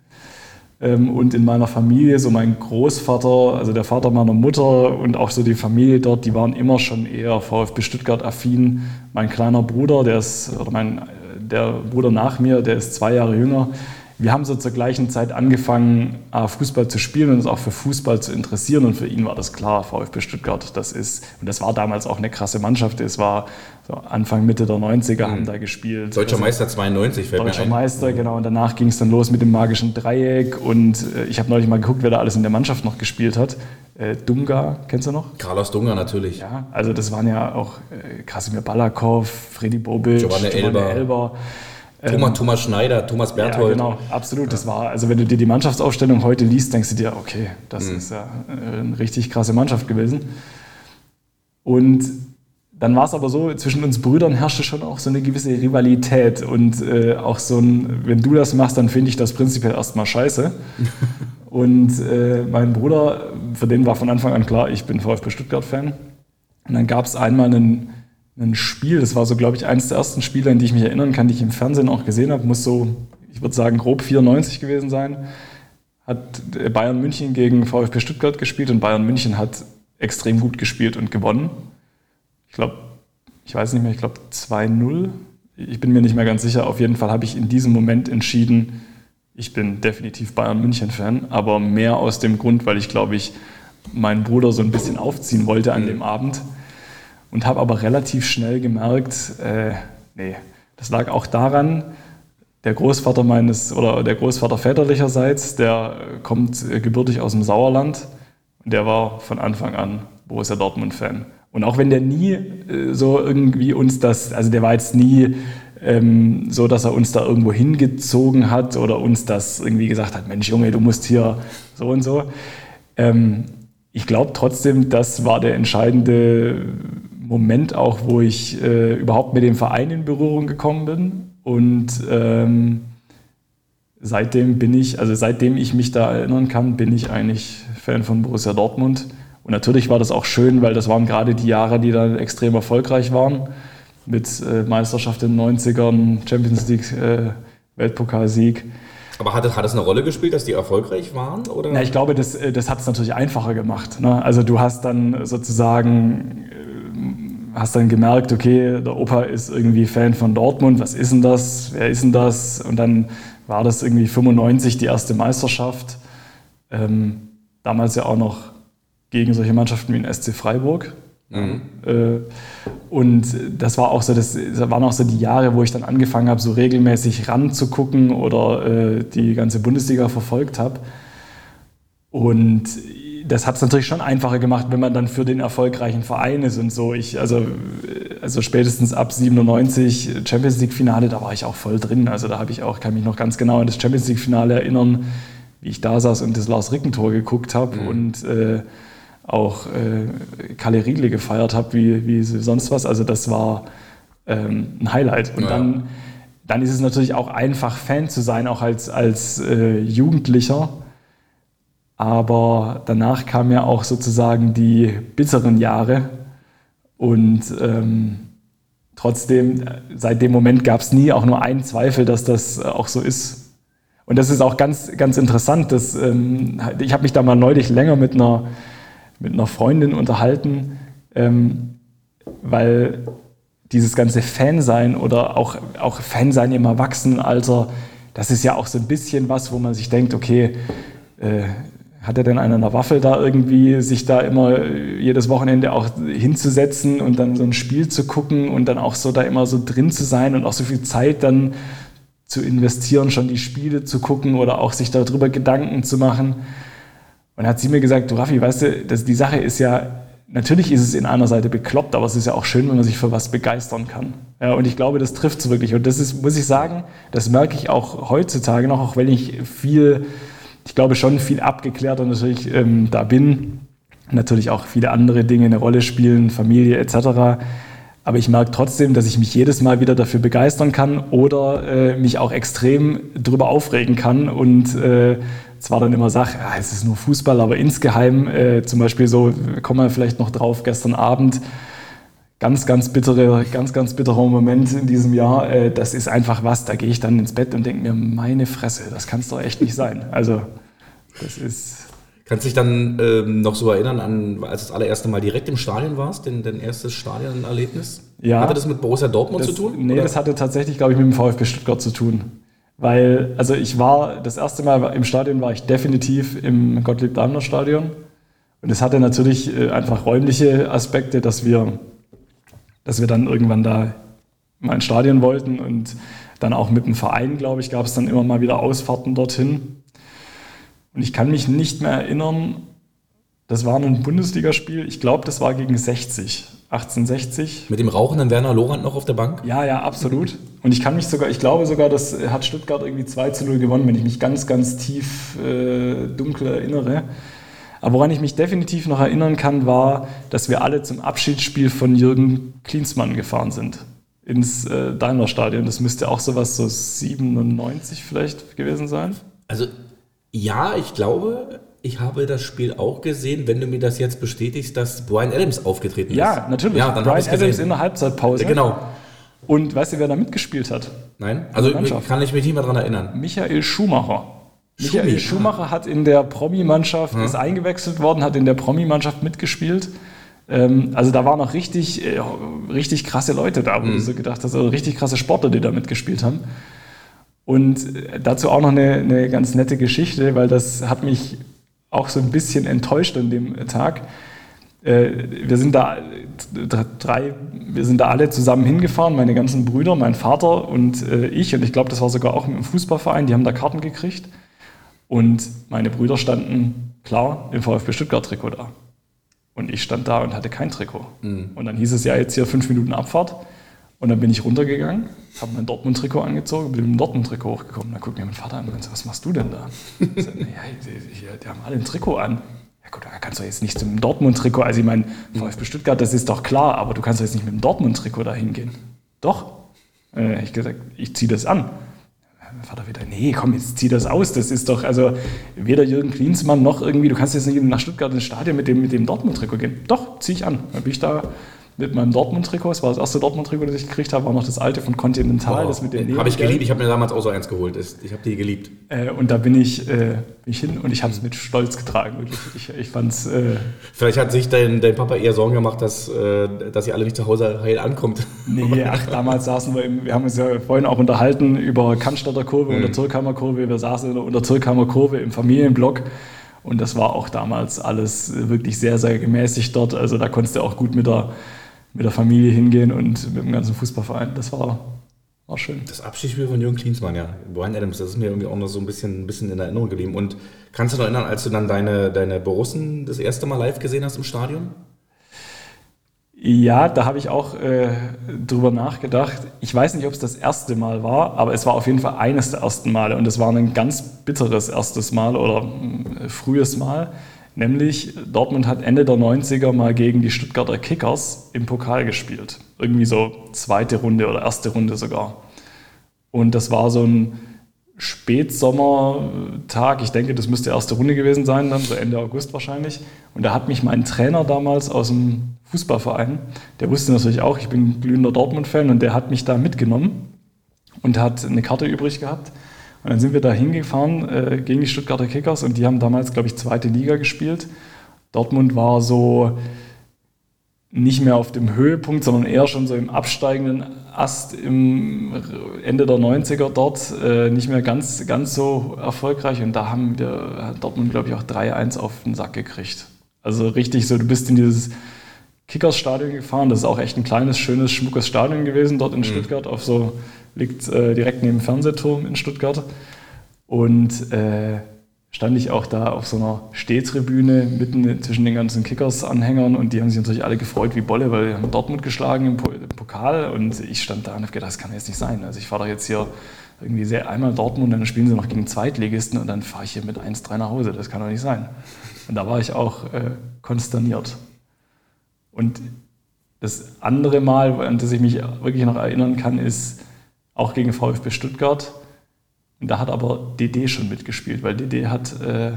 Ähm, und in meiner Familie, so mein Großvater, also der Vater meiner Mutter und auch so die Familie dort, die waren immer schon eher VfB Stuttgart-affin. Mein kleiner Bruder, der ist, oder mein, der Bruder nach mir, der ist zwei Jahre jünger, wir haben so zur gleichen Zeit angefangen, Fußball zu spielen und uns auch für Fußball zu interessieren. Und für ihn war das klar, VfB Stuttgart, das ist, und das war damals auch eine krasse Mannschaft. Es war so Anfang, Mitte der 90er mhm. haben da gespielt. Deutscher also, Meister 92, fällt Deutscher. Meister, genau. Und danach ging es dann los mit dem magischen Dreieck. Und äh, ich habe neulich mal geguckt, wer da alles in der Mannschaft noch gespielt hat. Äh, Dunga, kennst du noch? Carlos Dunga natürlich. Ja, also das waren ja auch äh, Krasimir Balakov, Freddy Bobic, Giovanni, Giovanni Elber. Elber. Thomas, ähm, Thomas Schneider, Thomas Berthold. Ja, genau, absolut. Das war, also wenn du dir die Mannschaftsaufstellung heute liest, denkst du dir, okay, das mhm. ist ja äh, eine richtig krasse Mannschaft gewesen. Und dann war es aber so, zwischen uns Brüdern herrschte schon auch so eine gewisse Rivalität und äh, auch so ein, wenn du das machst, dann finde ich das prinzipiell erstmal scheiße. [LAUGHS] und äh, mein Bruder, für den war von Anfang an klar, ich bin VfB Stuttgart-Fan. Und dann gab es einmal einen ein Spiel, das war so, glaube ich, eines der ersten Spiele, an die ich mich erinnern kann, die ich im Fernsehen auch gesehen habe, muss so, ich würde sagen, grob 94 gewesen sein. Hat Bayern München gegen VfB Stuttgart gespielt und Bayern München hat extrem gut gespielt und gewonnen. Ich glaube, ich weiß nicht mehr, ich glaube 2-0. Ich bin mir nicht mehr ganz sicher. Auf jeden Fall habe ich in diesem Moment entschieden, ich bin definitiv Bayern München-Fan, aber mehr aus dem Grund, weil ich glaube ich meinen Bruder so ein bisschen aufziehen wollte an mhm. dem Abend und habe aber relativ schnell gemerkt, äh, nee, das lag auch daran, der Großvater meines oder der Großvater väterlicherseits, der kommt äh, gebürtig aus dem Sauerland und der war von Anfang an Borussia Dortmund-Fan. Und auch wenn der nie äh, so irgendwie uns das, also der war jetzt nie ähm, so, dass er uns da irgendwo hingezogen hat oder uns das irgendwie gesagt hat, Mensch Junge, du musst hier so und so. Ähm, ich glaube trotzdem, das war der entscheidende Moment auch, wo ich äh, überhaupt mit dem Verein in Berührung gekommen bin. Und ähm, seitdem bin ich, also seitdem ich mich da erinnern kann, bin ich eigentlich Fan von Borussia Dortmund. Und natürlich war das auch schön, weil das waren gerade die Jahre, die dann extrem erfolgreich waren. Mit äh, Meisterschaft in den 90ern, Champions League, äh, Weltpokalsieg. Aber hat, hat das eine Rolle gespielt, dass die erfolgreich waren? Oder? Na, ich glaube, das, äh, das hat es natürlich einfacher gemacht. Ne? Also du hast dann sozusagen hast dann gemerkt, okay, der Opa ist irgendwie Fan von Dortmund, was ist denn das, wer ist denn das? Und dann war das irgendwie 95 die erste Meisterschaft. Ähm, damals ja auch noch gegen solche Mannschaften wie den SC Freiburg. Mhm. Äh, und das war auch so, das, das, waren auch so die Jahre, wo ich dann angefangen habe, so regelmäßig ranzugucken oder äh, die ganze Bundesliga verfolgt habe. Und das hat es natürlich schon einfacher gemacht, wenn man dann für den erfolgreichen Verein ist und so. Ich, also, also spätestens ab 97 Champions League Finale, da war ich auch voll drin. Also da habe ich auch, kann mich noch ganz genau an das Champions League Finale erinnern, wie ich da saß und das Lars Rickentor geguckt habe mhm. und äh, auch äh, Kalle Riedle gefeiert habe, wie, wie sonst was. Also das war ähm, ein Highlight. Und ja. dann, dann ist es natürlich auch einfach, Fan zu sein, auch als, als äh, Jugendlicher aber danach kamen ja auch sozusagen die bitteren Jahre. Und ähm, trotzdem, seit dem Moment gab es nie auch nur einen Zweifel, dass das auch so ist. Und das ist auch ganz, ganz interessant. Dass, ähm, ich habe mich da mal neulich länger mit einer, mit einer Freundin unterhalten, ähm, weil dieses ganze Fansein oder auch, auch Fansein im Erwachsenenalter, das ist ja auch so ein bisschen was, wo man sich denkt, okay, äh, hat er denn an einer Waffel da irgendwie sich da immer jedes Wochenende auch hinzusetzen und dann so ein Spiel zu gucken und dann auch so da immer so drin zu sein und auch so viel Zeit dann zu investieren, schon die Spiele zu gucken oder auch sich darüber Gedanken zu machen. Und hat sie mir gesagt, du Raffi, weißt du, das, die Sache ist ja, natürlich ist es in einer Seite bekloppt, aber es ist ja auch schön, wenn man sich für was begeistern kann. Ja, und ich glaube, das trifft es wirklich. Und das ist, muss ich sagen, das merke ich auch heutzutage noch, auch wenn ich viel ich glaube, schon viel abgeklärter natürlich ähm, da bin. Natürlich auch viele andere Dinge eine Rolle spielen, Familie etc. Aber ich merke trotzdem, dass ich mich jedes Mal wieder dafür begeistern kann oder äh, mich auch extrem darüber aufregen kann und äh, zwar dann immer sage, ja, es ist nur Fußball, aber insgeheim, äh, zum Beispiel so, kommen wir vielleicht noch drauf, gestern Abend, ganz, ganz bittere, ganz, ganz bitterer Moment in diesem Jahr. Äh, das ist einfach was, da gehe ich dann ins Bett und denke mir, meine Fresse, das kann es doch echt nicht sein. Also, das ist. Kannst du dich dann ähm, noch so erinnern an, als du das allererste Mal direkt im Stadion warst, denn dein erstes Stadionerlebnis? Ja. Hatte das mit Borussia Dortmund das, zu tun? Nee, oder? das hatte tatsächlich, glaube ich, mit dem VfB Stuttgart zu tun. Weil, also ich war, das erste Mal im Stadion war ich definitiv im Gottlieb-Daimler-Stadion. Und es hatte natürlich äh, einfach räumliche Aspekte, dass wir dass wir dann irgendwann da mal ins Stadion wollten und dann auch mit dem Verein, glaube ich, gab es dann immer mal wieder Ausfahrten dorthin. Und ich kann mich nicht mehr erinnern, das war ein Bundesligaspiel, ich glaube, das war gegen 60, 1860. Mit dem rauchenden Werner Lorand noch auf der Bank? Ja, ja, absolut. Und ich kann mich sogar, ich glaube sogar, das hat Stuttgart irgendwie 2 zu 0 gewonnen, wenn ich mich ganz, ganz tief äh, dunkel erinnere. Aber woran ich mich definitiv noch erinnern kann, war, dass wir alle zum Abschiedsspiel von Jürgen Klinsmann gefahren sind. Ins äh, Daimler-Stadion. Das müsste auch sowas so 97 vielleicht gewesen sein. Also ja, ich glaube, ich habe das Spiel auch gesehen, wenn du mir das jetzt bestätigst, dass Brian Adams aufgetreten ist. Ja, natürlich. Ja, dann Brian Adams in der Halbzeitpause. Genau. Und weißt du, wer da mitgespielt hat? Nein, also kann ich mich nicht mehr daran erinnern. Michael Schumacher. Michael Schumi. Schumacher hat in der Promi-Mannschaft, ist eingewechselt worden, hat in der Promi-Mannschaft mitgespielt. Ähm, also da waren noch richtig, äh, richtig krasse Leute da, wo du so gedacht hast, also richtig krasse Sportler, die da mitgespielt haben. Und äh, dazu auch noch eine, eine ganz nette Geschichte, weil das hat mich auch so ein bisschen enttäuscht an dem Tag. Äh, wir sind da drei, wir sind da alle zusammen hingefahren, meine ganzen Brüder, mein Vater und äh, ich. Und ich glaube, das war sogar auch mit dem Fußballverein, die haben da Karten gekriegt. Und meine Brüder standen klar im VfB Stuttgart-Trikot da. Und ich stand da und hatte kein Trikot. Und dann hieß es ja jetzt hier fünf Minuten Abfahrt. Und dann bin ich runtergegangen, habe mein Dortmund-Trikot angezogen, bin mit dem Dortmund-Trikot hochgekommen. Dann guckt mir mein Vater an und sagt, was machst du denn da? Ich sag, ja, die, die, die haben alle ein Trikot an. Ja gut, da kannst du jetzt nicht zum Dortmund-Trikot. Also ich meine, VfB Stuttgart, das ist doch klar, aber du kannst doch jetzt nicht mit dem Dortmund-Trikot da hingehen. Doch. Äh, ich gesagt, ich ziehe das an. Mein Vater wieder, nee, komm, jetzt zieh das aus. Das ist doch, also weder Jürgen Klinsmann noch irgendwie, du kannst jetzt nicht nach Stuttgart ins Stadion mit dem, mit dem Dortmund-Trikot gehen. Doch, zieh ich an. Dann bin ich da mit meinem Dortmund-Trikot, das war das erste Dortmund-Trikot, das ich gekriegt habe, war noch das alte von Continental, das mit dem Habe ich geliebt. Ich habe mir damals auch so eins geholt. Ich habe die geliebt. Äh, und da bin ich, äh, bin ich hin und ich habe es mit Stolz getragen. Wirklich. Ich, ich fand es, äh, Vielleicht hat sich dein, dein Papa eher Sorgen gemacht, dass, äh, dass ihr alle nicht zu Hause heil ankommt. nee, [LAUGHS] ach, damals saßen wir, im, wir haben uns ja vorhin auch unterhalten über Cannstatter Kurve und der Türkheimer Kurve. Wir saßen in der Untertürkheimer Kurve im Familienblock und das war auch damals alles wirklich sehr, sehr gemäßigt dort. Also da konntest du auch gut mit der, mit der Familie hingehen und mit dem ganzen Fußballverein. Das war, war schön. Das Abschiedsspiel von Jürgen Klinsmann, ja. Brian Adams, das ist mir irgendwie auch noch so ein bisschen, ein bisschen in Erinnerung geblieben. Und kannst du dich noch erinnern, als du dann deine, deine Borussen das erste Mal live gesehen hast im Stadion? Ja, da habe ich auch äh, drüber nachgedacht. Ich weiß nicht, ob es das erste Mal war, aber es war auf jeden Fall eines der ersten Male und es war ein ganz bitteres erstes Mal oder äh, frühes Mal. Nämlich Dortmund hat Ende der 90er mal gegen die Stuttgarter Kickers im Pokal gespielt. Irgendwie so zweite Runde oder erste Runde sogar. Und das war so ein Spätsommertag. Ich denke, das müsste erste Runde gewesen sein, dann so Ende August wahrscheinlich. Und da hat mich mein Trainer damals aus dem Fußballverein, der wusste natürlich auch, ich bin glühender Dortmund-Fan und der hat mich da mitgenommen und hat eine Karte übrig gehabt. Und dann sind wir da hingefahren äh, gegen die Stuttgarter Kickers und die haben damals, glaube ich, zweite Liga gespielt. Dortmund war so nicht mehr auf dem Höhepunkt, sondern eher schon so im absteigenden Ast im Ende der 90er dort, äh, nicht mehr ganz, ganz so erfolgreich. Und da haben wir hat Dortmund, glaube ich, auch 3-1 auf den Sack gekriegt. Also richtig so, du bist in dieses Kickers-Stadion gefahren. Das ist auch echt ein kleines, schönes, schmuckes Stadion gewesen dort in Stuttgart. Auf so, liegt äh, direkt neben dem Fernsehturm in Stuttgart. Und äh, stand ich auch da auf so einer Stehtribüne mitten zwischen den ganzen Kickers-Anhängern und die haben sich natürlich alle gefreut wie Bolle, weil die haben Dortmund geschlagen im, Po- im Pokal und ich stand da und habe gedacht, das kann jetzt nicht sein. Also ich fahre doch jetzt hier irgendwie sehr einmal Dortmund, dann spielen sie noch gegen Zweitligisten und dann fahre ich hier mit 1-3 nach Hause. Das kann doch nicht sein. Und da war ich auch äh, konsterniert. Und das andere Mal, an das ich mich wirklich noch erinnern kann, ist auch gegen VfB Stuttgart. Und da hat aber DD schon mitgespielt, weil DD hat äh,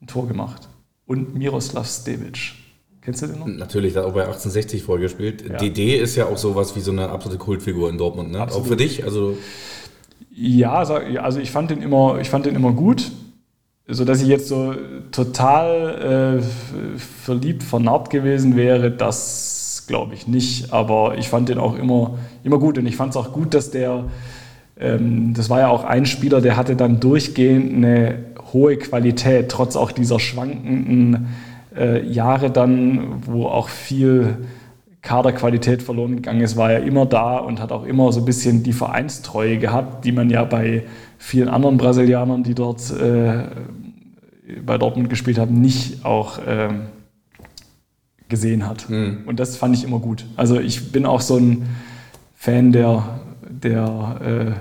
ein Tor gemacht. Und Miroslav Stevic. Kennst du den noch? Natürlich, da hat auch bei 1860 vorgespielt. Ja. DD ist ja auch sowas wie so eine absolute Kultfigur in Dortmund, ne? Absolut. Auch für dich, also Ja, also ich fand den immer, ich fand den immer gut, so dass ich jetzt so total äh, verliebt, vernarbt gewesen wäre, glaube ich nicht. Aber ich fand den auch immer, immer gut und ich fand es auch gut, dass der, ähm, das war ja auch ein Spieler, der hatte dann durchgehend eine hohe Qualität, trotz auch dieser schwankenden äh, Jahre dann, wo auch viel Kaderqualität verloren gegangen ist, war er immer da und hat auch immer so ein bisschen die Vereinstreue gehabt, die man ja bei vielen anderen Brasilianern, die dort äh, bei Dortmund gespielt haben, nicht auch ähm, gesehen hat. Und das fand ich immer gut. Also ich bin auch so ein Fan der, der äh,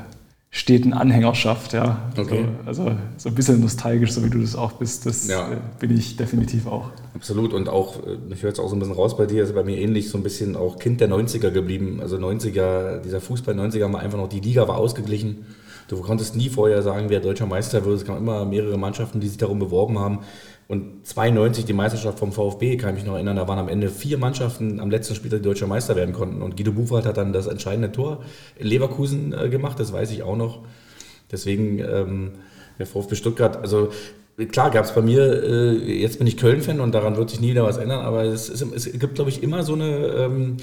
steten Anhängerschaft, ja. Okay. So, also so ein bisschen nostalgisch, so wie du das auch bist, das Ja. äh, bin ich definitiv auch. Absolut und auch, äh, ich höre jetzt auch so ein bisschen raus bei dir, ist bei mir ähnlich, so ein bisschen auch Kind der 90er geblieben. Also 90er, dieser Fußball 90er war einfach noch, die Liga war ausgeglichen. Du konntest nie vorher sagen, wer deutscher Meister wird. Es gab immer mehrere Mannschaften, die sich darum beworben haben. Und 92 die Meisterschaft vom VfB, kann ich mich noch erinnern, da waren am Ende vier Mannschaften am letzten Spieltag, die deutscher Meister werden konnten. Und Guido Buchwald hat dann das entscheidende Tor in Leverkusen äh, gemacht, das weiß ich auch noch. Deswegen, ähm, Der VfB Stuttgart, also klar gab es bei mir, äh, jetzt bin ich Köln-Fan und daran wird sich nie wieder was ändern, aber es, ist, es gibt, glaube ich, immer so eine, ähm,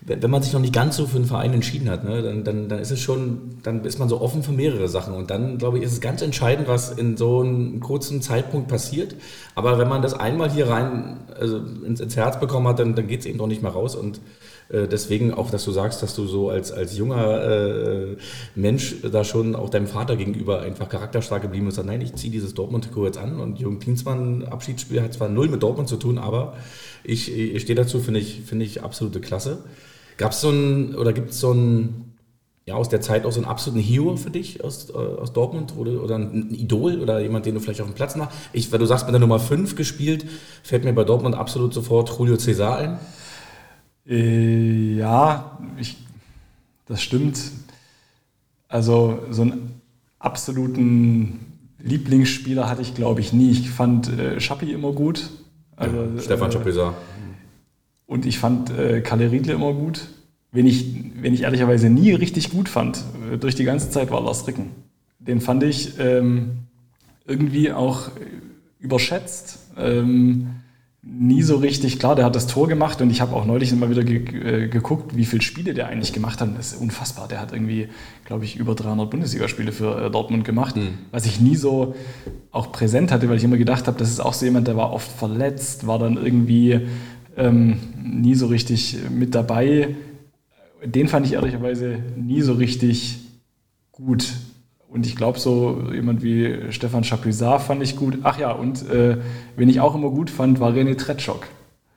wenn man sich noch nicht ganz so für einen Verein entschieden hat, ne, dann, dann, dann ist es schon, dann ist man so offen für mehrere Sachen und dann, glaube ich, ist es ganz entscheidend, was in so einem kurzen Zeitpunkt passiert. Aber wenn man das einmal hier rein also ins, ins Herz bekommen hat, dann, dann geht es eben doch nicht mehr raus und äh, deswegen auch, dass du sagst, dass du so als, als junger äh, Mensch da schon auch deinem Vater gegenüber einfach charakterstark geblieben bist. Nein, ich ziehe dieses Dortmund-Trikot jetzt an und Jürgen Klinsmann Abschiedsspiel hat zwar null mit Dortmund zu tun, aber ich, ich stehe dazu, finde ich, finde ich absolute Klasse. Gab es so ein, oder gibt es so ein, ja, aus der Zeit auch so einen absoluten Hero für dich aus, äh, aus Dortmund oder, oder ein Idol oder jemand, den du vielleicht auf dem Platz nach? Ich, weil du sagst, mit der Nummer 5 gespielt, fällt mir bei Dortmund absolut sofort Julio Cesar ein. Äh, ja, ich, das stimmt. Also so einen absoluten Lieblingsspieler hatte ich, glaube ich, nie. Ich fand äh, Schappi immer gut. Also, ja, Stefan äh, Schappi Und ich fand äh, Kalle Riedle immer gut. Wenn ich, wenn ich ehrlicherweise nie richtig gut fand, äh, durch die ganze Zeit war Lars Ricken. Den fand ich ähm, irgendwie auch überschätzt. Ähm, nie so richtig, klar, der hat das Tor gemacht und ich habe auch neulich immer wieder ge äh, geguckt, wie viele Spiele der eigentlich gemacht hat. Das ist unfassbar. Der hat irgendwie, glaube ich, über 300 Bundesligaspiele für äh, Dortmund gemacht, mhm. was ich nie so auch präsent hatte, weil ich immer gedacht habe, das ist auch so jemand, der war oft verletzt, war dann irgendwie ähm, nie so richtig mit dabei. Den fand ich ehrlicherweise nie so richtig gut. Und ich glaube, so jemand wie Stefan Chapuisat fand ich gut. Ach ja, und äh, wen ich auch immer gut fand, war René Tretschok.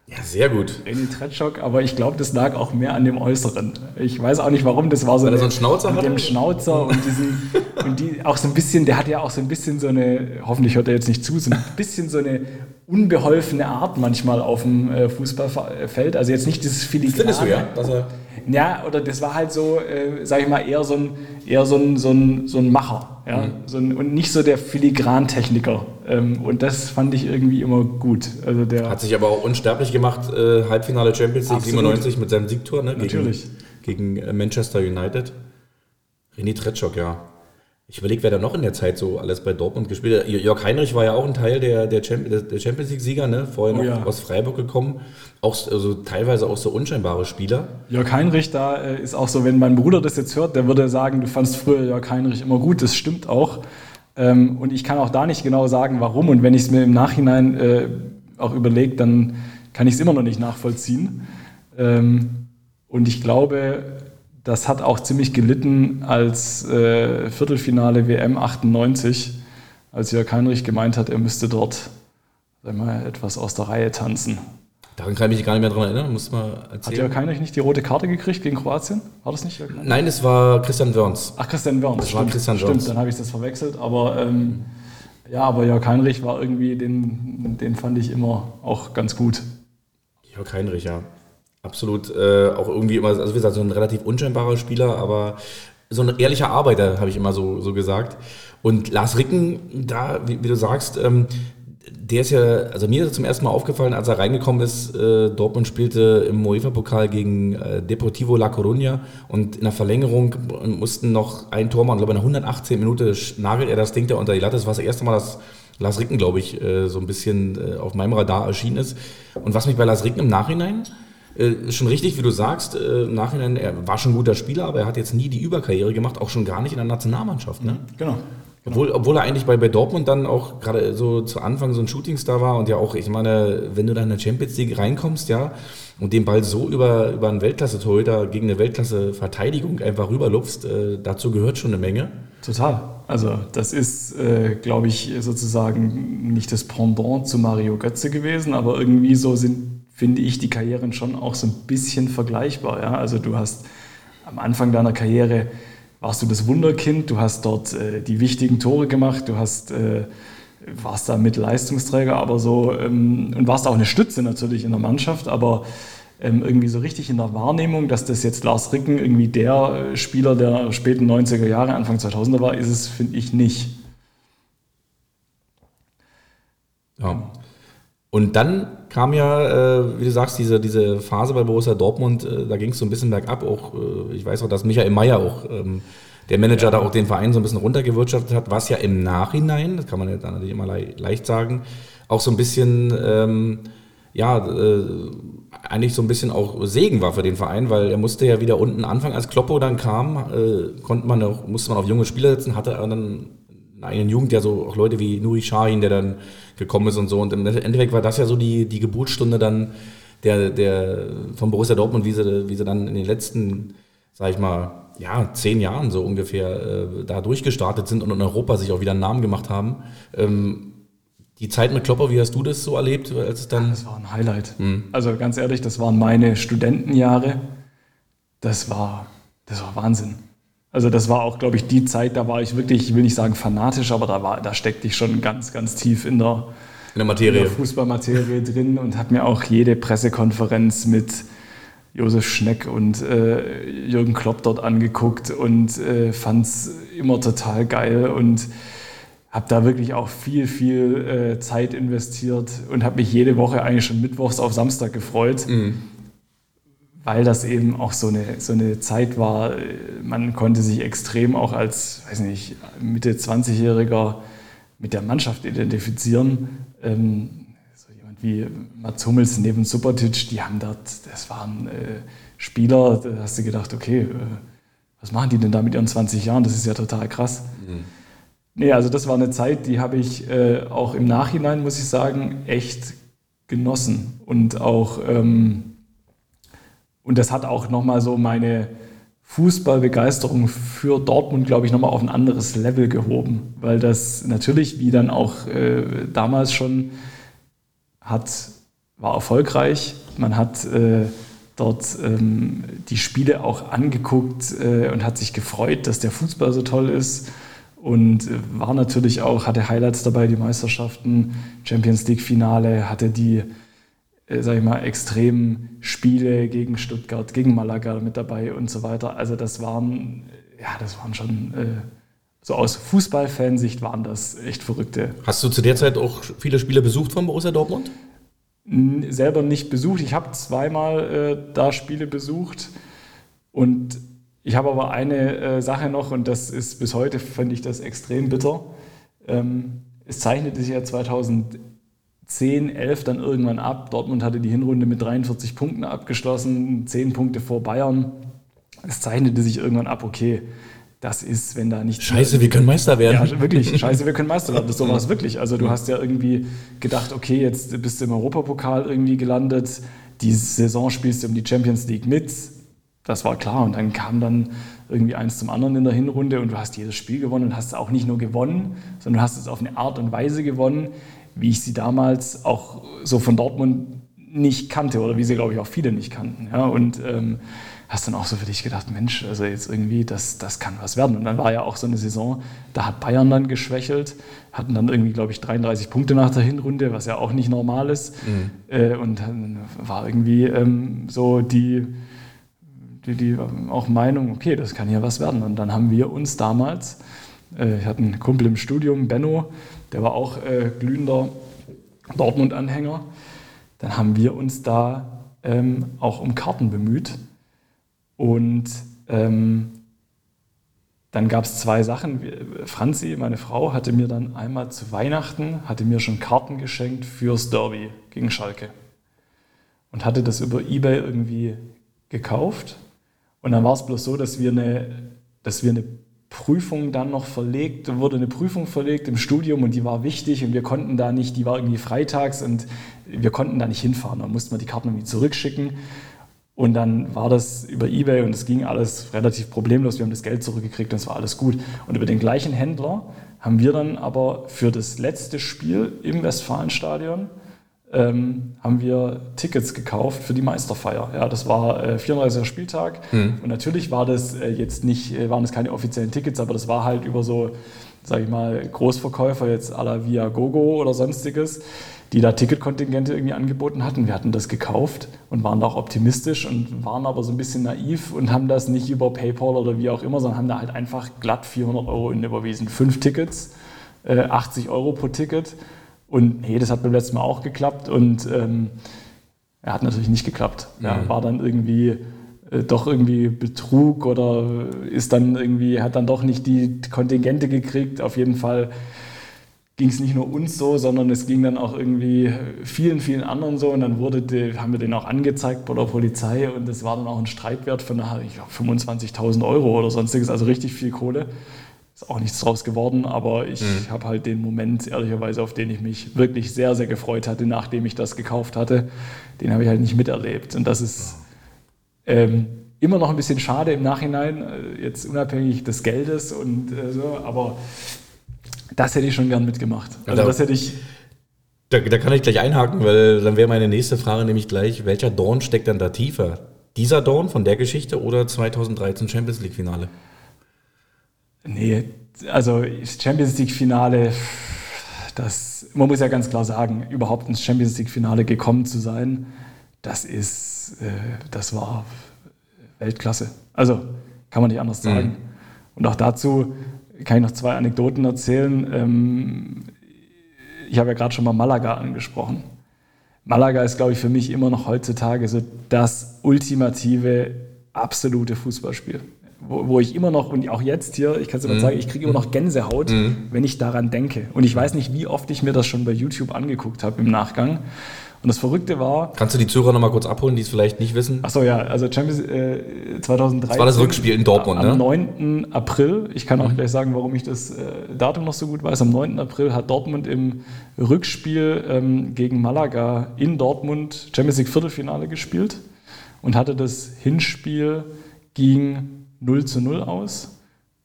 Ja, sehr gut. René Tretschok, aber ich glaube, das lag auch mehr an dem Äußeren. Ich weiß auch nicht warum, das war so, Weil eine, so einen Schnauzer mit dem Schnauzer und diesen [LAUGHS] und die auch so ein bisschen, der hat ja auch so ein bisschen so eine, hoffentlich hört er jetzt nicht zu, so ein bisschen so eine unbeholfene Art manchmal auf dem äh, Fußballfeld. Also jetzt nicht dieses Filigrane. Findest du ja? Dass er ja, oder das war halt so, äh, sag ich mal, eher so ein, eher so ein, so ein, so ein Macher. Ja? Mhm. So ein, und nicht so der Filigrantechniker. Ähm, und das fand ich irgendwie immer gut. Also der Hat sich aber auch unsterblich gemacht, äh, Halbfinale Champions League Absolut. 97 mit seinem Siegtor ne? Natürlich. Gegen, gegen Manchester United. René Tretschok, ja. Ich überlege, wer da noch in der Zeit so alles bei Dortmund gespielt hat. Jörg Heinrich war ja auch ein Teil der, der, Champions League-Sieger, ne? vorher noch oh ja. aus Freiburg gekommen. Auch also teilweise auch so unscheinbare Spieler. Jörg Heinrich, da äh, ist auch so, wenn mein Bruder das jetzt hört, der würde sagen, du fandst früher Jörg Heinrich immer gut. Das stimmt auch. Ähm, und ich kann auch da nicht genau sagen, warum. Und wenn ich es mir im Nachhinein äh, auch überlege, dann kann ich es immer noch nicht nachvollziehen. Ähm, und ich glaube, das hat auch ziemlich gelitten als äh, Viertelfinale WM 98, als Jörg Heinrich gemeint hat, er müsste dort mal, etwas aus der Reihe tanzen. Daran kann ich mich gar nicht mehr daran erinnern, muss mal erzählen. Hat Jörg Heinrich nicht die rote Karte gekriegt gegen Kroatien? War das nicht Jörg? Nein, es war Christian Wörns. Ach, Christian Wörns. Das stimmt, war Christian Wörns. Stimmt, dann habe ich das verwechselt. Aber ähm, ja, aber Jörg Heinrich war irgendwie, den, den fand ich immer auch ganz gut. Jörg Heinrich, ja. Absolut, äh, auch irgendwie immer, also wie gesagt, so ein relativ unscheinbarer Spieler, aber so ein ehrlicher Arbeiter, habe ich immer so, so gesagt. Und Lars Ricken, da, wie, wie du sagst, ähm, der ist ja, also mir ist zum ersten Mal aufgefallen, als er reingekommen ist, äh, Dortmund spielte im UEFA-Pokal gegen äh, Deportivo La Coruña und in der Verlängerung mussten noch ein Tor machen, ich glaube in der 118 Minute nagelt er das Ding da unter die Latte. Das war das erste Mal, dass Lars Ricken, glaube ich, äh, so ein bisschen äh, auf meinem Radar erschienen ist. Und was mich bei Lars Ricken im Nachhinein äh, schon richtig, wie du sagst, äh, im Nachhinein, er war schon ein guter Spieler, aber er hat jetzt nie die Überkarriere gemacht, auch schon gar nicht in der Nationalmannschaft. Ne? Genau. Genau. Obwohl, obwohl er eigentlich bei, bei Dortmund dann auch gerade so zu Anfang so ein Shootingstar war und ja auch, ich meine, wenn du dann in der Champions League reinkommst, ja, und den Ball so über, über einen Weltklasse-Torhüter gegen eine Weltklasse-Verteidigung einfach rüberlupfst, äh, dazu gehört schon eine Menge. Total. Also das ist, äh, glaube ich, sozusagen nicht das Pendant zu Mario Götze gewesen, aber irgendwie so sind finde ich die Karrieren schon auch so ein bisschen vergleichbar. Ja? Also du hast am Anfang deiner Karriere warst du das Wunderkind, du hast dort äh, die wichtigen Tore gemacht, du hast, äh, warst da mit Leistungsträger, aber so ähm, und warst auch eine Stütze natürlich in der Mannschaft, aber ähm, irgendwie so richtig in der Wahrnehmung, dass das jetzt Lars Ricken irgendwie der äh, Spieler der späten 90er Jahre, Anfang 2000er war, ist es, finde ich, nicht. Ja. Und dann kam ja, äh, wie du sagst, diese, diese Phase bei Borussia Dortmund, äh, da ging es so ein bisschen bergab. Auch, äh, ich weiß auch, dass Michael Mayer auch ähm, der Manager ja. da auch den Verein so ein bisschen runtergewirtschaftet hat, was ja im Nachhinein, das kann man ja dann natürlich immer le leicht sagen, auch so ein bisschen, ähm, ja, äh, eigentlich so ein bisschen auch Segen war für den Verein, weil er musste ja wieder unten anfangen. Als Kloppo dann kam, äh, konnte man auch, musste man auf junge Spieler setzen, hatte er dann einen Jugend, ja so auch Leute wie Nuri Shahin, der dann gekommen ist und so. Und im Endeffekt war das ja so die, die Geburtsstunde dann der, der von Borussia Dortmund, wie sie, wie sie dann in den letzten, sag ich mal, ja, zehn Jahren so ungefähr äh, da durchgestartet sind und in Europa sich auch wieder einen Namen gemacht haben. Ähm, die Zeit mit Klopper, wie hast du das so erlebt? Als es dann das war ein Highlight. Mhm. Also ganz ehrlich, das waren meine Studentenjahre. Das war, das war Wahnsinn. Also das war auch, glaube ich, die Zeit, da war ich wirklich, ich will nicht sagen fanatisch, aber da, war, da steckte ich schon ganz, ganz tief in der, in der Materie. Fußballmaterie drin und habe mir auch jede Pressekonferenz mit Josef Schneck und äh, Jürgen Klopp dort angeguckt und äh, fand es immer total geil und habe da wirklich auch viel, viel äh, Zeit investiert und habe mich jede Woche eigentlich schon mittwochs auf Samstag gefreut. Mhm weil das eben auch so eine, so eine Zeit war, man konnte sich extrem auch als, weiß nicht, Mitte 20-Jähriger mit der Mannschaft identifizieren. Ähm, so jemand wie Mats Hummels neben Subotic, die haben dort, das waren äh, Spieler, da hast du gedacht, okay, äh, was machen die denn da mit ihren 20 Jahren? Das ist ja total krass. Mhm. Nee, also das war eine Zeit, die habe ich äh, auch im Nachhinein, muss ich sagen, echt genossen und auch... Ähm, und das hat auch nochmal so meine Fußballbegeisterung für Dortmund, glaube ich, nochmal auf ein anderes Level gehoben. Weil das natürlich, wie dann auch äh, damals schon, hat, war erfolgreich. Man hat äh, dort ähm, die Spiele auch angeguckt äh, und hat sich gefreut, dass der Fußball so toll ist. Und äh, war natürlich auch, hatte Highlights dabei, die Meisterschaften, Champions League-Finale, hatte die äh, sag ich mal, extremen Spiele gegen Stuttgart, gegen Malaga mit dabei und so weiter. Also das waren, ja, das waren schon, äh, so aus Fußballfansicht waren das echt verrückte. Hast du zu der Zeit auch viele Spiele besucht von Borussia Dortmund? Selber nicht besucht. Ich habe zweimal äh, da Spiele besucht und ich habe aber eine äh, Sache noch und das ist bis heute, fand ich das extrem bitter. Ähm, es zeichnete sich ja 2011 10, 11 dann irgendwann ab. Dortmund hatte die Hinrunde mit 43 Punkten abgeschlossen, 10 Punkte vor Bayern. Es zeichnete sich irgendwann ab, okay, das ist, wenn da nicht. Scheiße, wir können Meister werden. Ja, wirklich, [LAUGHS] scheiße, wir können Meister werden. Das so war es wirklich. Also du hast ja irgendwie gedacht, okay, jetzt bist du im Europapokal irgendwie gelandet, die Saison spielst du um die Champions League mit. Das war klar. Und dann kam dann irgendwie eins zum anderen in der Hinrunde und du hast jedes Spiel gewonnen und hast auch nicht nur gewonnen, sondern du hast es auf eine Art und Weise gewonnen, wie ich sie damals auch so von Dortmund nicht kannte oder wie sie, glaube ich, auch viele nicht kannten. Ja? Und ähm, hast dann auch so für dich gedacht, Mensch, also jetzt irgendwie, das, das kann was werden. Und dann war ja auch so eine Saison, da hat Bayern dann geschwächelt, hatten dann irgendwie, glaube ich, 33 Punkte nach der Hinrunde, was ja auch nicht normal ist. Mhm. Äh, und dann war irgendwie ähm, so die, die, die auch Meinung, okay, das kann ja was werden. Und dann haben wir uns damals, äh, ich hatte einen Kumpel im Studium, Benno, der war auch äh, glühender Dortmund-Anhänger. Dann haben wir uns da ähm, auch um Karten bemüht. Und ähm, dann gab es zwei Sachen. Franzi, meine Frau, hatte mir dann einmal zu Weihnachten, hatte mir schon Karten geschenkt fürs Derby gegen Schalke. Und hatte das über Ebay irgendwie gekauft. Und dann war es bloß so, dass wir eine, dass wir eine Prüfung dann noch verlegt, wurde eine Prüfung verlegt im Studium und die war wichtig und wir konnten da nicht, die war irgendwie freitags und wir konnten da nicht hinfahren. Dann mussten wir die Karten irgendwie zurückschicken und dann war das über Ebay und es ging alles relativ problemlos. Wir haben das Geld zurückgekriegt und es war alles gut. Und über den gleichen Händler haben wir dann aber für das letzte Spiel im Westfalenstadion ähm, haben wir Tickets gekauft für die Meisterfeier. Ja, das war äh, 34. Spieltag mhm. und natürlich war das äh, jetzt nicht, äh, waren es keine offiziellen Tickets, aber das war halt über so, sage ich mal, Großverkäufer jetzt à la Viagogo oder sonstiges, die da Ticketkontingente irgendwie angeboten hatten. Wir hatten das gekauft und waren da auch optimistisch und waren aber so ein bisschen naiv und haben das nicht über PayPal oder wie auch immer, sondern haben da halt einfach glatt 400 Euro in überwiesen. Fünf Tickets, 80 äh, Euro pro Ticket und nee, das hat beim letzten Mal auch geklappt und ähm, er hat natürlich nicht geklappt. Mhm. Ja, war dann irgendwie äh, doch irgendwie Betrug oder ist dann irgendwie, hat dann doch nicht die Kontingente gekriegt. Auf jeden Fall ging es nicht nur uns so, sondern es ging dann auch irgendwie vielen, vielen anderen so. Und dann wurde die, haben wir den auch angezeigt bei der Polizei und es war dann auch ein Streitwert von 25.000 Euro oder sonstiges, also richtig viel Kohle. Ist auch nichts draus geworden, aber ich mhm. habe halt den Moment, ehrlicherweise, auf den ich mich wirklich sehr, sehr gefreut hatte, nachdem ich das gekauft hatte, den habe ich halt nicht miterlebt. Und das ist ähm, immer noch ein bisschen schade im Nachhinein, äh, jetzt unabhängig des Geldes und äh, so, aber das hätte ich schon gern mitgemacht. Also, das hätte ich. Da, da, kann ich gleich einhaken, weil dann wäre meine nächste Frage nämlich gleich, welcher Dorn steckt dann da tiefer? Dieser Dorn von der Geschichte oder 2013 Champions League Finale? Nee, also Champions League Finale, das, man muss ja ganz klar sagen, überhaupt ins Champions League Finale gekommen zu sein, das ist, äh, das war Weltklasse. Also kann man nicht anders sagen. Mhm. Und auch dazu kann ich noch zwei Anekdoten erzählen. Ähm, ich habe ja gerade schon mal Malaga angesprochen. Malaga ist, glaube ich, für mich immer noch heutzutage so das ultimative, absolute Fußballspiel wo, wo, ich immer noch, und auch jetzt hier, ich kann es immer mhm. sagen, ich kriege immer noch Gänsehaut, mhm. wenn ich daran denke. Und ich weiß nicht, wie oft ich mir das schon bei YouTube angeguckt habe im Nachgang. Und das Verrückte war. Kannst du die Zuhörer nochmal kurz abholen, die es vielleicht nicht wissen? Achso, ja, also Champions äh, 2013. Das war das Rückspiel in Dortmund, am, ne? Am 9. April, ich kann auch mhm. gleich sagen, warum ich das äh, Datum noch so gut weiß. Am 9. April hat Dortmund im Rückspiel ähm, gegen Malaga in Dortmund Champions League Viertelfinale gespielt und hatte das Hinspiel gegen 0 zu 0 aus.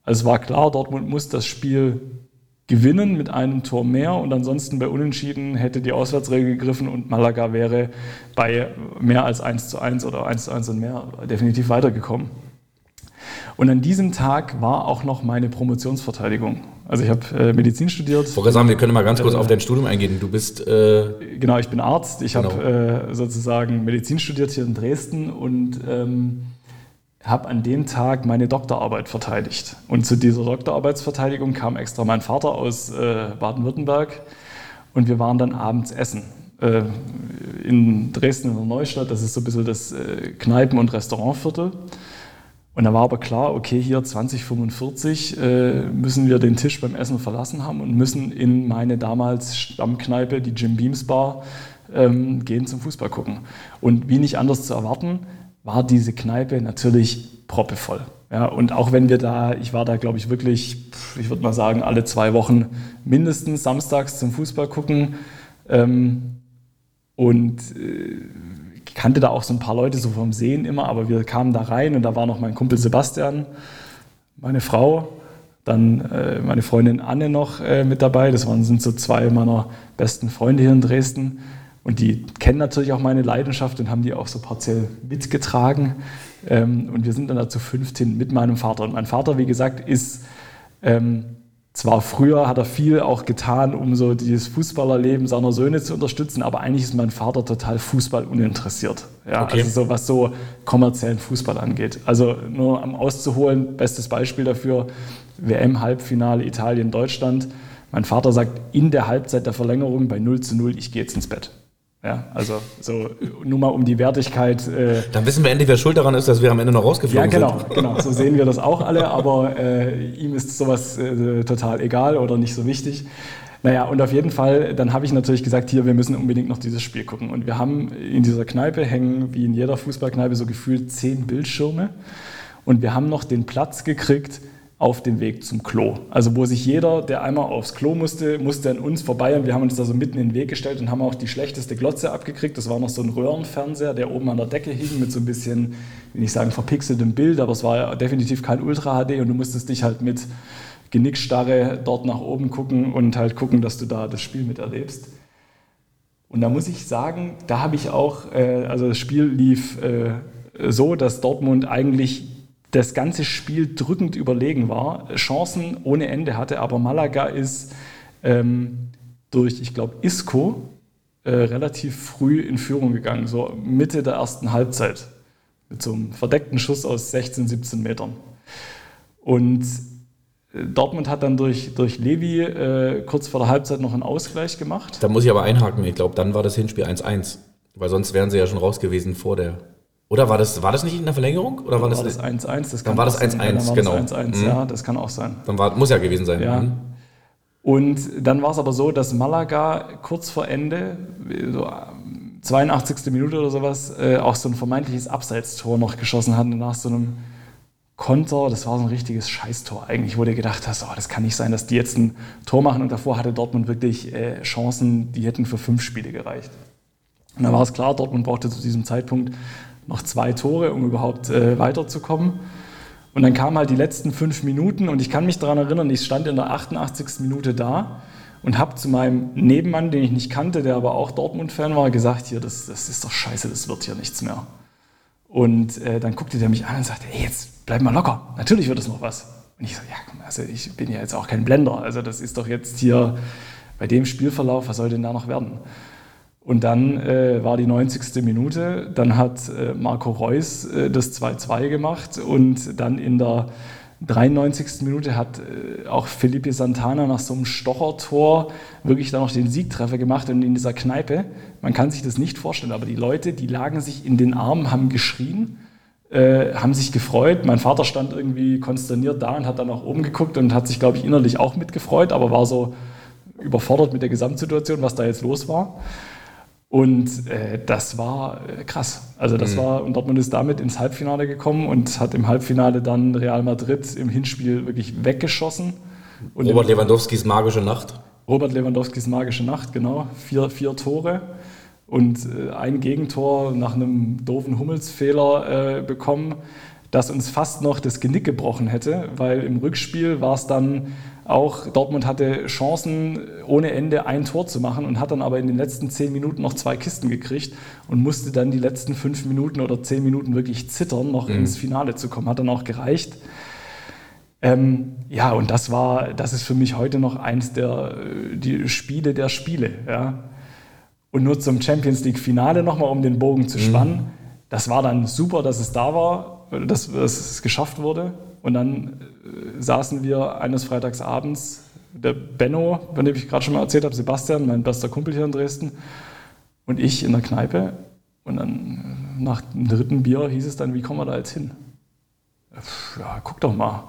Also es war klar, Dortmund muss das Spiel gewinnen mit einem Tor mehr und ansonsten bei Unentschieden hätte die Auswärtsregel gegriffen und Malaga wäre bei mehr als 1 zu 1 oder 1 zu 1 und mehr definitiv weitergekommen. Und an diesem Tag war auch noch meine Promotionsverteidigung. Also ich habe äh, Medizin studiert. Wollte sagen, wir können mal ganz kurz äh, auf dein Studium eingehen. Du bist... Äh, genau, ich bin Arzt. Ich genau. habe äh, sozusagen Medizin studiert hier in Dresden und... Ähm, habe an dem Tag meine Doktorarbeit verteidigt. Und zu dieser Doktorarbeitsverteidigung kam extra mein Vater aus äh, Baden-Württemberg und wir waren dann abends essen. Äh, in Dresden in der Neustadt, das ist so ein bisschen das äh, Kneipen- und Restaurantviertel. Und da war aber klar, okay, hier 2045 äh, müssen wir den Tisch beim Essen verlassen haben und müssen in meine damals Stammkneipe, die Jim Beams Bar, ähm, gehen zum Fußball gucken. Und wie nicht anders zu erwarten, war diese Kneipe natürlich proppevoll. Ja, und auch wenn wir da, ich war da, glaube ich, wirklich, ich würde mal sagen, alle zwei Wochen mindestens samstags zum Fußball gucken. Ähm, und äh, kannte da auch so ein paar Leute so vom Sehen immer, aber wir kamen da rein und da war noch mein Kumpel Sebastian, meine Frau, dann äh, meine Freundin Anne noch äh, mit dabei. Das waren, sind so zwei meiner besten Freunde hier in Dresden. Und die kennen natürlich auch meine Leidenschaft und haben die auch so partiell mitgetragen. Ähm, und wir sind dann dazu 15 mit meinem Vater. Und mein Vater, wie gesagt, ist ähm, zwar früher hat er viel auch getan, um so dieses Fußballerleben seiner Söhne zu unterstützen, aber eigentlich ist mein Vater total Fußball uninteressiert. Ja, okay. Also so was so kommerziellen Fußball angeht. Also nur am auszuholen, bestes Beispiel dafür, WM-Halbfinale Italien-Deutschland. Mein Vater sagt in der Halbzeit der Verlängerung bei 0 zu 0, ich gehe jetzt ins Bett. Ja, also so nur mal um die Wertigkeit. Äh Dann wissen wir endlich, wer schuld daran ist, dass wir am Ende noch rausgeflogen sind. Ja, genau, sind. genau. So sehen wir das auch alle, aber äh, ihm ist sowas äh, total egal oder nicht so wichtig. Naja, und auf jeden Fall, dann habe ich natürlich gesagt, hier, wir müssen unbedingt noch dieses Spiel gucken. Und wir haben in dieser Kneipe hängen, wie in jeder Fußballkneipe, so gefühlt zehn Bildschirme. Und wir haben noch den Platz gekriegt, auf dem Weg zum Klo. Also wo sich jeder, der einmal aufs Klo musste, musste an uns vorbei und wir haben uns da so mitten in den Weg gestellt und haben auch die schlechteste Glotze abgekriegt. Das war noch so ein Röhrenfernseher, der oben an der Decke hing mit so ein bisschen, will ich sagen, verpixeltem Bild, aber es war definitiv kein Ultra HD und du musstest dich halt mit Genickstarre dort nach oben gucken und halt gucken, dass du da das Spiel miterlebst. Und da muss ich sagen, da habe ich auch, äh, also das Spiel lief äh, so, dass Dortmund eigentlich das ganze Spiel drückend überlegen war, Chancen ohne Ende hatte, aber Malaga ist ähm, durch, ich glaube, Isco äh, relativ früh in Führung gegangen, so Mitte der ersten Halbzeit, mit so einem verdeckten Schuss aus 16, 17 Metern. Und äh, Dortmund hat dann durch, durch Levi äh, kurz vor der Halbzeit noch einen Ausgleich gemacht. Da muss ich aber einhaken, ich glaube, dann war das Hinspiel 1-1, weil sonst wären sie ja schon raus gewesen vor der Oder war das, war das nicht in der Verlängerung? Oder war, War das, das 1-1? Das Dann war das sein. 1-1, Ja, dann war genau. Das 1-1, Mhm. ja, das kann auch sein. Dann war, muss ja gewesen sein. Ja. Mhm. Und dann war es aber so, dass Malaga kurz vor Ende, so 82. Minute oder sowas, äh, auch so ein vermeintliches Abseitstor noch geschossen hat nach so einem Konter. Das war so ein richtiges Scheißtor eigentlich, wo du gedacht hast, oh, das kann nicht sein, dass die jetzt ein Tor machen. Und davor hatte Dortmund wirklich äh, Chancen, die hätten für fünf Spiele gereicht. Und dann war es klar, Dortmund brauchte zu diesem Zeitpunkt noch zwei Tore, um überhaupt äh, weiterzukommen. Und dann kamen halt die letzten fünf Minuten und ich kann mich daran erinnern, ich stand in der 88. Minute da und habe zu meinem Nebenmann, den ich nicht kannte, der aber auch Dortmund-Fan war, gesagt, hier, das, das ist doch scheiße, das wird hier nichts mehr. Und äh, dann guckte der mich an und sagte, ey, jetzt bleib mal locker, natürlich wird es noch was. Und ich so, ja, komm, also ich bin ja jetzt auch kein Blender, also das ist doch jetzt hier bei dem Spielverlauf, was soll denn da noch werden? Und dann äh, war die 90. Minute, dann hat äh, Marco Reus äh, das 2-2 gemacht und dann in der 93. Minute hat äh, auch Felipe Santana nach so einem Stochertor wirklich dann noch den Siegtreffer gemacht und in dieser Kneipe, man kann sich das nicht vorstellen, aber die Leute, die lagen sich in den Armen, haben geschrien, äh, haben sich gefreut. Mein Vater stand irgendwie konsterniert da und hat dann nach oben geguckt und hat sich, glaube ich, innerlich auch mitgefreut, aber war so überfordert mit der Gesamtsituation, was da jetzt los war. Und äh, das war äh, krass. Also das war, und Dortmund ist damit ins Halbfinale gekommen und hat im Halbfinale dann Real Madrid im Hinspiel wirklich weggeschossen. Und Robert Lewandowskis magische Nacht. Robert Lewandowskis magische Nacht, genau. Vier, vier Tore und äh, ein Gegentor nach einem doofen Hummelsfehler äh, bekommen, das uns fast noch das Genick gebrochen hätte, weil im Rückspiel war es dann auch, Dortmund hatte Chancen ohne Ende ein Tor zu machen und hat dann aber in den letzten zehn Minuten noch zwei Kisten gekriegt und musste dann die letzten fünf Minuten oder zehn Minuten wirklich zittern, noch ins Finale zu kommen. Hat dann auch gereicht. Ähm, ja, und das war, das ist für mich heute noch eins der äh, die Spiele der Spiele. Ja. Und nur zum Champions League Finale nochmal, um den Bogen zu spannen. Das war dann super, dass es da war, dass, dass es geschafft wurde. Und dann äh, saßen wir eines Freitagsabends, der Benno, von dem ich gerade schon mal erzählt habe, Sebastian, mein bester Kumpel hier in Dresden, und ich in der Kneipe. Und dann äh, nach dem dritten Bier hieß es dann, wie kommen wir da jetzt hin? Ja, guck doch mal.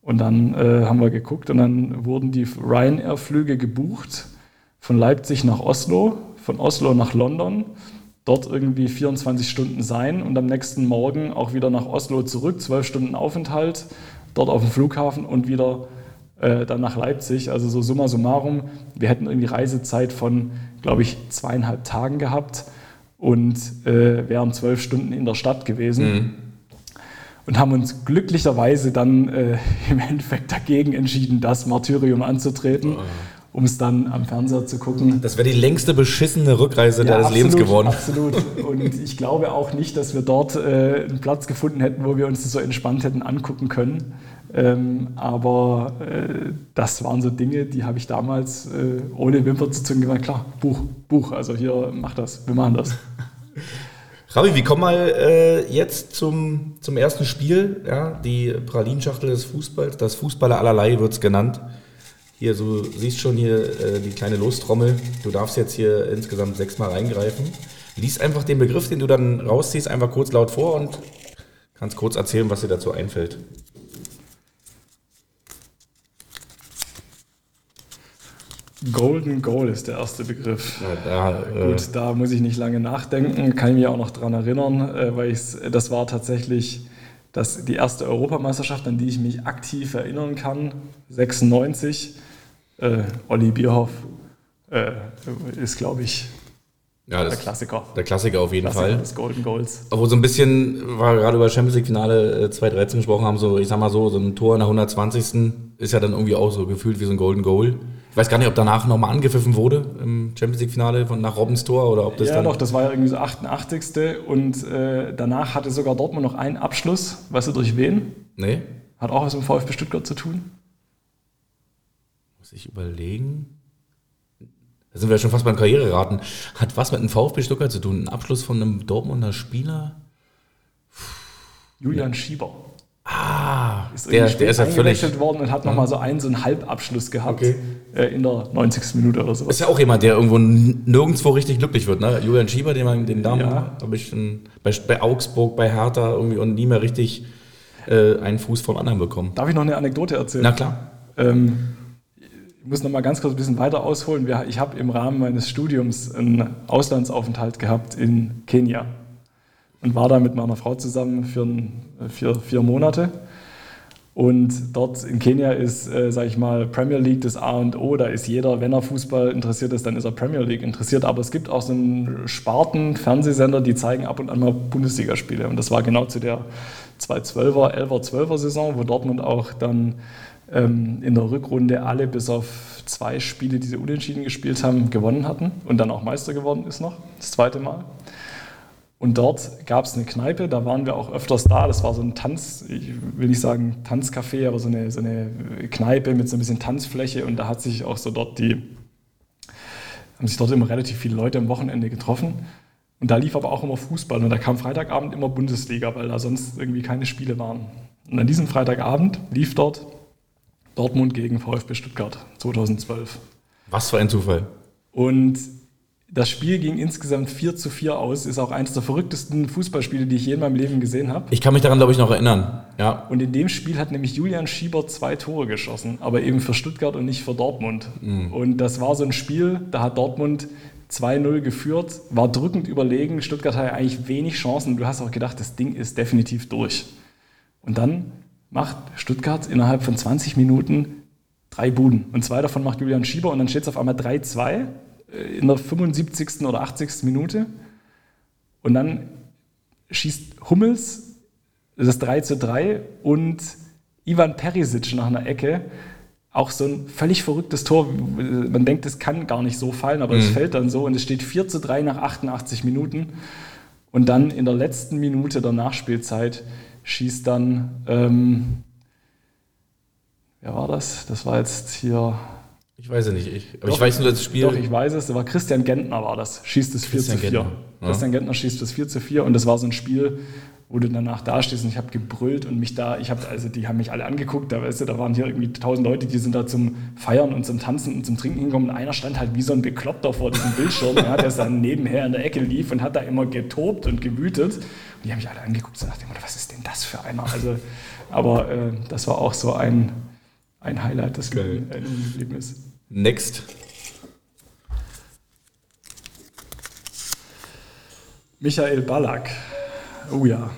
Und dann äh, haben wir geguckt und dann wurden die Ryanair-Flüge gebucht von Leipzig nach Oslo, von Oslo nach London, dort irgendwie 24 Stunden sein und am nächsten Morgen auch wieder nach Oslo zurück, 12 Stunden Aufenthalt, dort auf dem Flughafen und wieder äh, dann nach Leipzig. Also so summa summarum, wir hätten irgendwie Reisezeit von, glaube ich, zweieinhalb Tagen gehabt und äh, wären zwölf Stunden in der Stadt gewesen und haben uns glücklicherweise dann äh, [LAUGHS] im Endeffekt dagegen entschieden, das Martyrium anzutreten, um es dann am Fernseher zu gucken. Das wäre die längste beschissene Rückreise Ja, deines Lebens absolut, geworden. Absolut. Und ich glaube auch nicht, dass wir dort äh, einen Platz gefunden hätten, wo wir uns das so entspannt hätten angucken können. Ähm, aber äh, das waren so Dinge, die habe ich damals äh, ohne Wimper zu zucken gemacht. Klar, Buch, Buch. Also hier, mach das, wir machen das. [LAUGHS] Ravi, wir kommen mal äh, jetzt zum, zum ersten Spiel. Ja, die Pralinschachtel des Fußballs. Das Fußballer allerlei wird es genannt. Hier, so siehst schon hier äh, die kleine Lostrommel. Du darfst jetzt hier insgesamt sechsmal reingreifen. Lies einfach den Begriff, den du dann rausziehst, einfach kurz laut vor und kannst kurz erzählen, was dir dazu einfällt. Golden Goal ist der erste Begriff. Ja, da, äh, Gut, da muss ich nicht lange nachdenken, kann ich mich auch noch dran erinnern, äh, weil das war tatsächlich das, die erste Europameisterschaft, an die ich mich aktiv erinnern kann, 96. Äh, Olli Bierhoff äh, ist, glaube ich, ja, der Klassiker. der Klassiker auf jeden Klassiker Fall. des Golden Goals. Obwohl so ein bisschen, weil wir gerade über Champions League Finale äh, 2013 gesprochen haben, so, ich sag mal so, so ein Tor in der 120. ist ja dann irgendwie auch so gefühlt wie so ein Golden Goal. Ich weiß gar nicht, ob danach nochmal angepfiffen wurde im Champions League Finale von nach Robbins Tor oder ob das ja, dann. doch, das war ja irgendwie so 88. Und äh, danach hatte sogar Dortmund noch einen Abschluss. Weißt du, durch wen? Nee, Hat auch was mit dem VfB Stuttgart zu tun? muss ich überlegen. Da sind wir ja schon fast beim Karriereraten. Hat was mit einem VfB Stuttgart zu tun? Ein Abschluss von einem Dortmunder Spieler? Julian Schieber. Ah, Ist der, der ist ja völlig. worden und hat nochmal so einen, so einen Halbabschluss gehabt Okay. äh, in der 90. Minute oder so. Ist ja auch jemand, der irgendwo nirgendwo richtig glücklich wird. Ne? Julian Schieber, den, man, den Namen Ja. habe ich schon bei, bei Augsburg, bei Hertha irgendwie und nie mehr richtig äh, einen Fuß vom anderen bekommen. Darf ich noch eine Anekdote erzählen? Na klar. Ähm, ich muss noch mal ganz kurz ein bisschen weiter ausholen. Ich habe im Rahmen meines Studiums einen Auslandsaufenthalt gehabt in Kenia und war da mit meiner Frau zusammen für, ein, für vier Monate. Und dort in Kenia ist, äh, sage ich mal, Premier League das A und O. Da ist jeder, wenn er Fußball interessiert ist, dann ist er Premier League interessiert. Aber es gibt auch so einen Sparten Fernsehsender, die zeigen ab und an mal Bundesligaspiele. Und das war genau zu der 2012er, 11er, 12er Saison, wo Dortmund auch dann ähm, in der Rückrunde alle bis auf zwei Spiele, die sie unentschieden gespielt haben, gewonnen hatten und dann auch Meister geworden ist noch, das zweite Mal. Und dort gab es eine Kneipe, da waren wir auch öfters da. Das war so ein Tanz, ich will nicht sagen Tanzcafé, aber so eine, so eine Kneipe mit so ein bisschen Tanzfläche. Und da hat sich auch so dort die, haben sich dort immer relativ viele Leute am Wochenende getroffen. Und da lief aber auch immer Fußball. Und da kam Freitagabend immer Bundesliga, weil da sonst irgendwie keine Spiele waren. Und an diesem Freitagabend lief dort Dortmund gegen VfB Stuttgart 2012. Was für ein Zufall. Und das Spiel ging insgesamt 4 zu 4 aus. Ist auch eines der verrücktesten Fußballspiele, die ich je in meinem Leben gesehen habe. Ich kann mich daran, glaube ich, noch erinnern. Ja. Und in dem Spiel hat nämlich Julian Schieber zwei Tore geschossen, aber eben für Stuttgart und nicht für Dortmund. Und das war so ein Spiel, da hat Dortmund 2-0 geführt, war drückend überlegen. Stuttgart hatte eigentlich wenig Chancen. Du hast auch gedacht, das Ding ist definitiv durch. Und dann macht Stuttgart innerhalb von 20 Minuten drei Buden. Und zwei davon macht Julian Schieber und dann steht es auf einmal 3-2 äh, in der 75. oder 80. Minute. Und dann schießt Hummels das 3 zu 3 und Ivan Perisic nach einer Ecke. Auch so ein völlig verrücktes Tor. Man denkt, es kann gar nicht so fallen, aber es fällt dann so und es steht 4 zu 3 nach 88 Minuten. Und dann in der letzten Minute der Nachspielzeit schießt dann, ähm, wer war das? Das war jetzt hier. Ich weiß es nicht. Ich, aber Doch, ich weiß nur, das Spiel. Doch, ich weiß es. Das war Christian Gentner, war das. Schießt es 4 Christian zu 4. Gentner, ja. Christian Gentner schießt das 4 zu 4 und das war so ein Spiel, wo du danach dastehst und ich habe gebrüllt und mich da, ich habe, also die haben mich alle angeguckt, da, weißt du, da waren hier irgendwie tausend Leute, die sind da zum Feiern und zum Tanzen und zum Trinken hingekommen und einer stand halt wie so ein Bekloppter vor diesem Bildschirm, ja, der dann nebenher in der Ecke lief und hat da immer getobt und gewütet. Und die haben mich alle angeguckt und dachte immer, was ist denn das für einer? Also, aber äh, das war auch so ein, ein Highlight, das mir Geil. in Erinnerung geblieben ist. Next. Michael Ballack. Oh ja.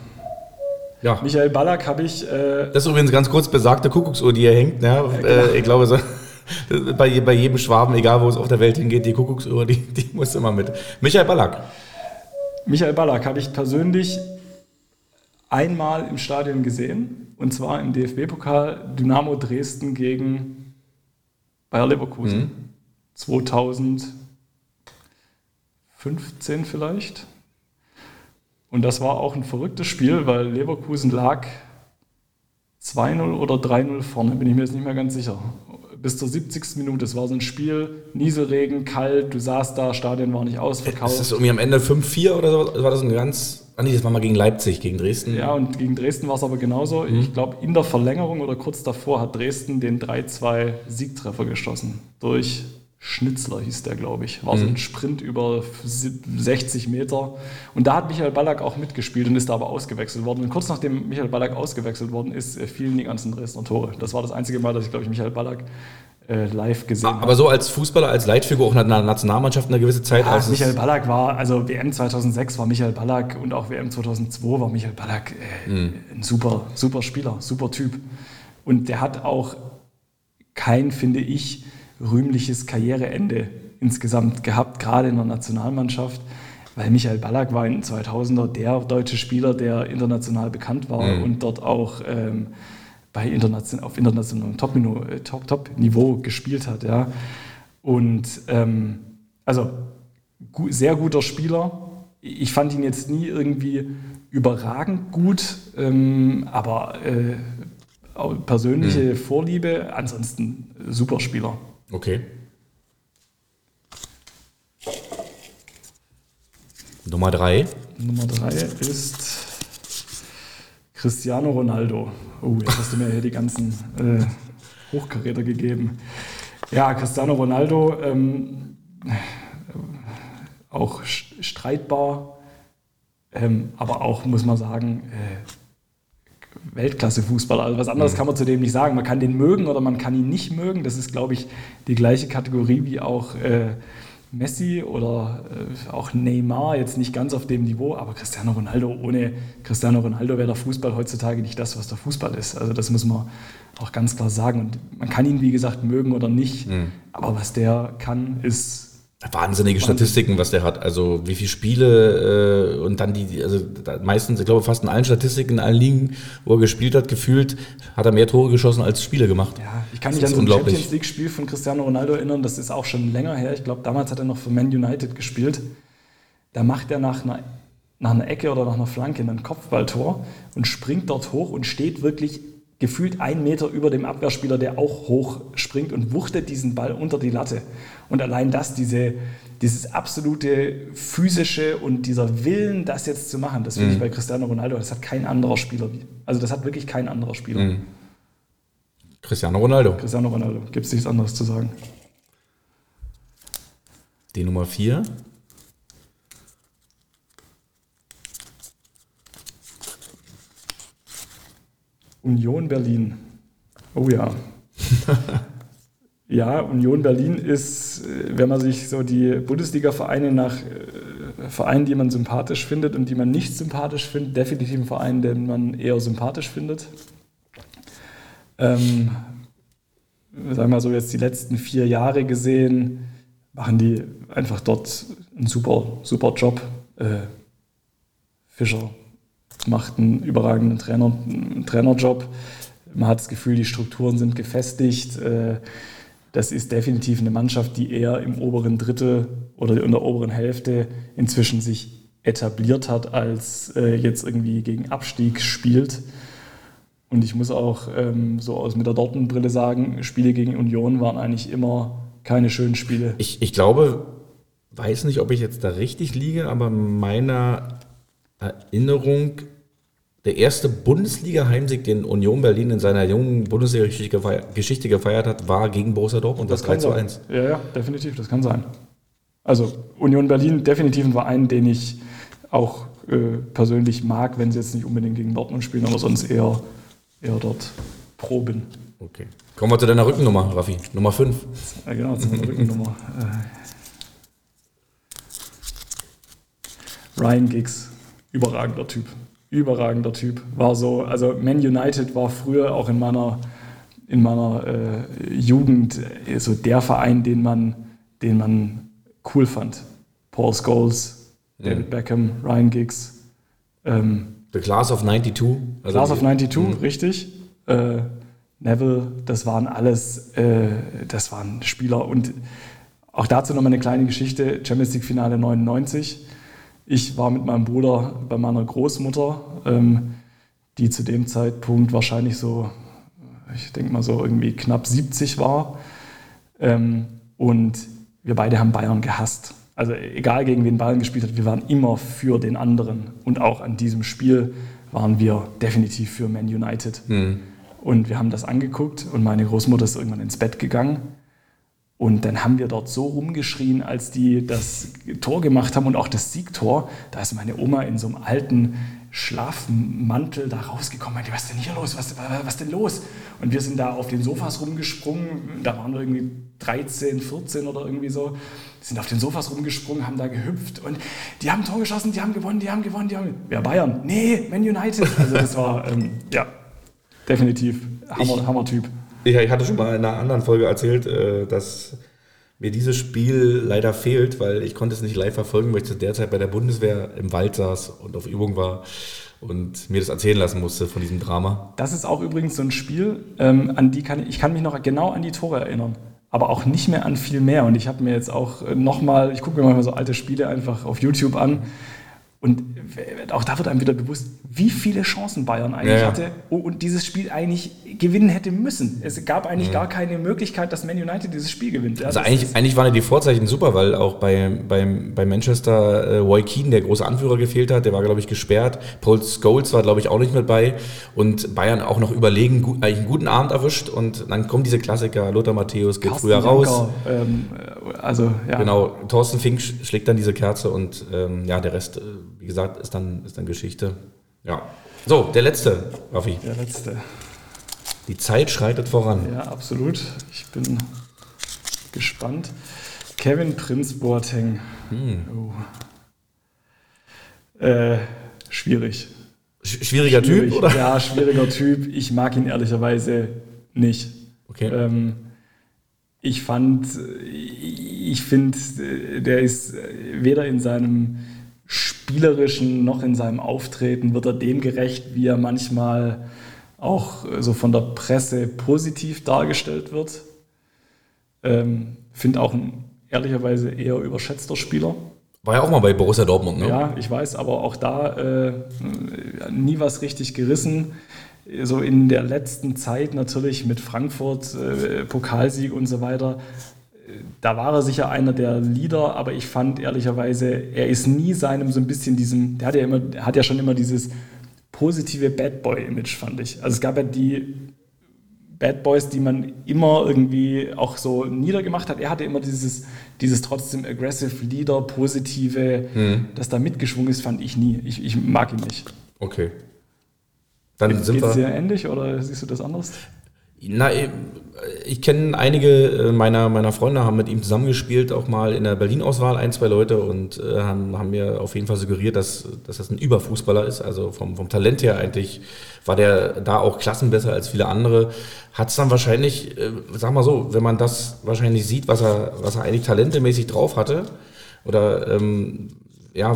Ja. Michael Ballack habe ich. Äh, Das ist übrigens ganz kurz besagte Kuckucksuhr, die hier hängt. Ne? äh, ich glaube, so, [LAUGHS] bei, bei jedem Schwaben, egal wo es auf der Welt hingeht, die Kuckucksuhr, die, die muss immer mit. Michael Ballack. Michael Ballack habe ich persönlich einmal im Stadion gesehen. Und zwar im DFB-Pokal Dynamo Dresden gegen Bayer Leverkusen. 2015 vielleicht. Und das war auch ein verrücktes Spiel, weil Leverkusen lag 2-0 oder 3-0 vorne, bin ich mir jetzt nicht mehr ganz sicher. Bis zur 70. Minute. Es war so ein Spiel, Nieselregen, kalt, du saßt da, Stadion war nicht ausverkauft. Ist das irgendwie am Ende 5-4 oder so? War das ein ganz. Ah, nee, das war mal gegen Leipzig, gegen Dresden. Ja, und gegen Dresden war es aber genauso. Ich glaube, in der Verlängerung oder kurz davor hat Dresden den 3-2 Siegtreffer geschossen. Durch Schnitzler hieß der, glaube ich. War so ein Sprint über 60 Meter. Und da hat Michael Ballack auch mitgespielt und ist da aber ausgewechselt worden. Und kurz nachdem Michael Ballack ausgewechselt worden ist, äh, fielen die ganzen Dresdner Tore. Das war das einzige Mal, dass ich, glaube ich, Michael Ballack live gesehen habe. Aber so als Fußballer, als Leitfigur auch in der Nationalmannschaft eine gewisse Zeit. Ja, als Michael Ballack war, also WM 2006 war Michael Ballack und auch WM 2002 war Michael Ballack äh, ein super, super Spieler, super Typ. Und der hat auch kein, finde ich, rühmliches Karriereende insgesamt gehabt, gerade in der Nationalmannschaft, weil Michael Ballack war in den 2000er der deutsche Spieler, der international bekannt war und dort auch ähm, bei internation auf internationalem Top-Niveau äh, Top, Top -Niveau gespielt hat. Ja. Und ähm, also gu sehr guter Spieler. Ich fand ihn jetzt nie irgendwie überragend gut, ähm, aber äh, persönliche Vorliebe, ansonsten super Spieler. Okay. Nummer drei. Nummer drei ist Cristiano Ronaldo. Oh, jetzt hast du mir hier die ganzen äh, Hochkaräter gegeben. Ja, Cristiano Ronaldo, ähm, auch streitbar, ähm, aber auch, muss man sagen, äh, Weltklasse-Fußballer. Also was anderes mhm. kann man zu dem nicht sagen. Man kann den mögen oder man kann ihn nicht mögen. Das ist, glaube ich, die gleiche Kategorie wie auch äh, Messi oder äh, auch Neymar, jetzt nicht ganz auf dem Niveau, aber Cristiano Ronaldo, ohne Cristiano Ronaldo wäre der Fußball heutzutage nicht das, was der Fußball ist. Also das muss man auch ganz klar sagen. Und man kann ihn, wie gesagt, mögen oder nicht, mhm. aber was der kann, ist Wahnsinnige Statistiken, was der hat. Also wie viele Spiele äh, und dann die, also meistens, ich glaube fast in allen Statistiken, in allen Ligen, wo er gespielt hat, gefühlt, hat er mehr Tore geschossen als Spiele gemacht. Ja, ich kann mich an so ein Champions League-Spiel von Cristiano Ronaldo erinnern, das ist auch schon länger her. Ich glaube, damals hat er noch für Man United gespielt. Da macht er nach einer, nach einer Ecke oder nach einer Flanke ein Kopfballtor und springt dort hoch und steht wirklich gefühlt einen Meter über dem Abwehrspieler, der auch hoch springt und wuchtet diesen Ball unter die Latte. Und allein das, diese, dieses absolute physische und dieser Willen, das jetzt zu machen, das finde mhm. ich bei Cristiano Ronaldo, das hat kein anderer Spieler. Also das hat wirklich kein anderer Spieler. Mhm. Cristiano Ronaldo. Cristiano Ronaldo. Gibt es nichts anderes zu sagen. Die Nummer 4. Union Berlin. Oh ja. [LAUGHS] ja, Union Berlin ist, äh, wenn man sich so die Bundesliga-Vereine nach äh, Vereinen, die man sympathisch findet und die man nicht sympathisch findet, definitiv ein Verein, den man eher sympathisch findet. Ähm, sagen wir mal so, jetzt die letzten vier Jahre gesehen, machen die einfach dort einen super, super Job. Äh, Fischer macht einen überragenden Trainer, Trainerjob. Man hat das Gefühl, die Strukturen sind gefestigt. Äh, das ist definitiv eine Mannschaft, die eher im oberen Drittel oder in der oberen Hälfte inzwischen sich etabliert hat, als äh, jetzt irgendwie gegen Abstieg spielt. Und ich muss auch ähm, so aus mit der Dortmund-Brille sagen, Spiele gegen Union waren eigentlich immer keine schönen Spiele. Ich, ich glaube, weiß nicht, ob ich jetzt da richtig liege, aber meiner Erinnerung, der erste Bundesliga-Heimsieg, den Union Berlin in seiner jungen Bundesliga-Geschichte gefeiert hat, war gegen Borussia Dortmund, das, das 3 zu 1. Ja, ja, definitiv, das kann sein. Also Union Berlin, definitiv ein Verein, den ich auch äh, persönlich mag, wenn sie jetzt nicht unbedingt gegen Dortmund spielen, aber sonst eher, eher dort pro bin. Okay. Kommen wir zu deiner Rückennummer, Raffi. Nummer 5. Ja, genau, zu meiner Rückennummer. Äh, Ryan Giggs überragender Typ. Überragender Typ. War so, also Man United war früher auch in meiner, in meiner äh, Jugend äh, so der Verein, den man, den man cool fand. Paul Scholes, David Beckham, Ryan Giggs. Ähm, The Class of 92. Also Class of 92, mh. richtig. Äh, Neville, das waren alles, äh, das waren Spieler. Und auch dazu nochmal eine kleine Geschichte. Champions League Finale 99 ich war mit meinem Bruder bei meiner Großmutter, ähm, die zu dem Zeitpunkt wahrscheinlich so, ich denke mal so irgendwie knapp 70 war. Ähm, und wir beide haben Bayern gehasst. Also egal gegen wen Bayern gespielt hat, wir waren immer für den anderen. Und auch an diesem Spiel waren wir definitiv für Man United. Mhm. Und wir haben das angeguckt und meine Großmutter ist irgendwann ins Bett gegangen. Und dann haben wir dort so rumgeschrien, als die das Tor gemacht haben und auch das Siegtor. Da ist meine Oma in so einem alten Schlafmantel da rausgekommen. Meinte, was ist denn hier los? Was, was denn los? Und wir sind da auf den Sofas rumgesprungen. Da waren wir irgendwie 13, 14 oder irgendwie so. Sind auf den Sofas rumgesprungen, haben da gehüpft und die haben Tor geschossen, die haben gewonnen, die haben gewonnen, die haben. Wer Bayern? Nee, Man United. Also das war, ähm, ja, definitiv Hammer, Hammer-Typ. Ich hatte schon mal in einer anderen Folge erzählt, äh, dass mir dieses Spiel leider fehlt, weil ich konnte es nicht live verfolgen, weil ich zu der Zeit bei der Bundeswehr im Wald saß und auf Übung war und mir das erzählen lassen musste von diesem Drama. Das ist auch übrigens so ein Spiel, ähm, an die kann ich, ich kann mich noch genau an die Tore erinnern, aber auch nicht mehr an viel mehr. Und ich habe mir jetzt auch nochmal, ich gucke mir mal so alte Spiele einfach auf YouTube an Und auch da wird einem wieder bewusst, wie viele Chancen Bayern eigentlich ja, hatte und dieses Spiel eigentlich gewinnen hätte müssen. Es gab eigentlich mhm. gar keine Möglichkeit, dass Man United dieses Spiel gewinnt. Ja, also eigentlich, eigentlich waren ja die Vorzeichen super, weil auch bei, bei, bei Manchester äh, Roy Keane, der große Anführer, gefehlt hat. Der war, glaube ich, gesperrt. Paul Scholes war, glaube ich, auch nicht mit bei. Und Bayern auch noch überlegen, gut, eigentlich einen guten Abend erwischt. Und dann kommen diese Klassiker. Lothar Matthäus geht Carsten früher raus. ähm, also, ja. Genau, Thorsten Fink schlägt dann diese Kerze und ähm, ja, der Rest, äh, wie gesagt, ist dann, ist dann Geschichte. Ja. So, der letzte, Raffi. Der letzte. Die Zeit schreitet voran. Ja, absolut. Ich bin gespannt. Kevin Prinz Boateng. Hm. Oh. Äh, schwierig. Schwieriger schwierig. Typ, oder? Ja, schwieriger Typ. Ich mag ihn ehrlicherweise nicht. Okay. Ähm, ich fand, ich finde, der ist weder in seinem spielerischen noch in seinem Auftreten wird er dem gerecht, wie er manchmal auch so von der Presse positiv dargestellt wird. Ähm, finde auch ein ehrlicherweise eher überschätzter Spieler. War ja auch mal bei Borussia Dortmund, ne? Ja, ich weiß, aber auch da äh, nie was richtig gerissen. So in der letzten Zeit natürlich mit Frankfurt, äh, Pokalsieg und so weiter, da war er sicher einer der Leader, aber ich fand ehrlicherweise, er ist nie seinem so ein bisschen diesem, der hat ja immer, hat ja schon immer dieses positive Bad Boy-Image, fand ich. Also es gab ja die Bad Boys, die man immer irgendwie auch so niedergemacht hat. Er hatte immer dieses, dieses trotzdem aggressive Leader, positive, hm. das da mitgeschwungen ist, fand ich nie. Ich, ich mag ihn nicht. Okay. Dann Geht, sind wir. Ist dir ähnlich oder siehst du das anders? Na, ich kenne einige äh, meiner, meiner Freunde, haben mit ihm zusammengespielt, auch mal in der Berlin-Auswahl, ein, zwei Leute, und äh, haben, haben mir auf jeden Fall suggeriert, dass, dass das ein Überfußballer ist. Also vom, vom Talent her eigentlich war der da auch klassenbesser als viele andere. Hat es dann wahrscheinlich, äh, sag mal so, wenn man das wahrscheinlich sieht, was er, was er eigentlich talentemäßig drauf hatte, oder ähm, ja,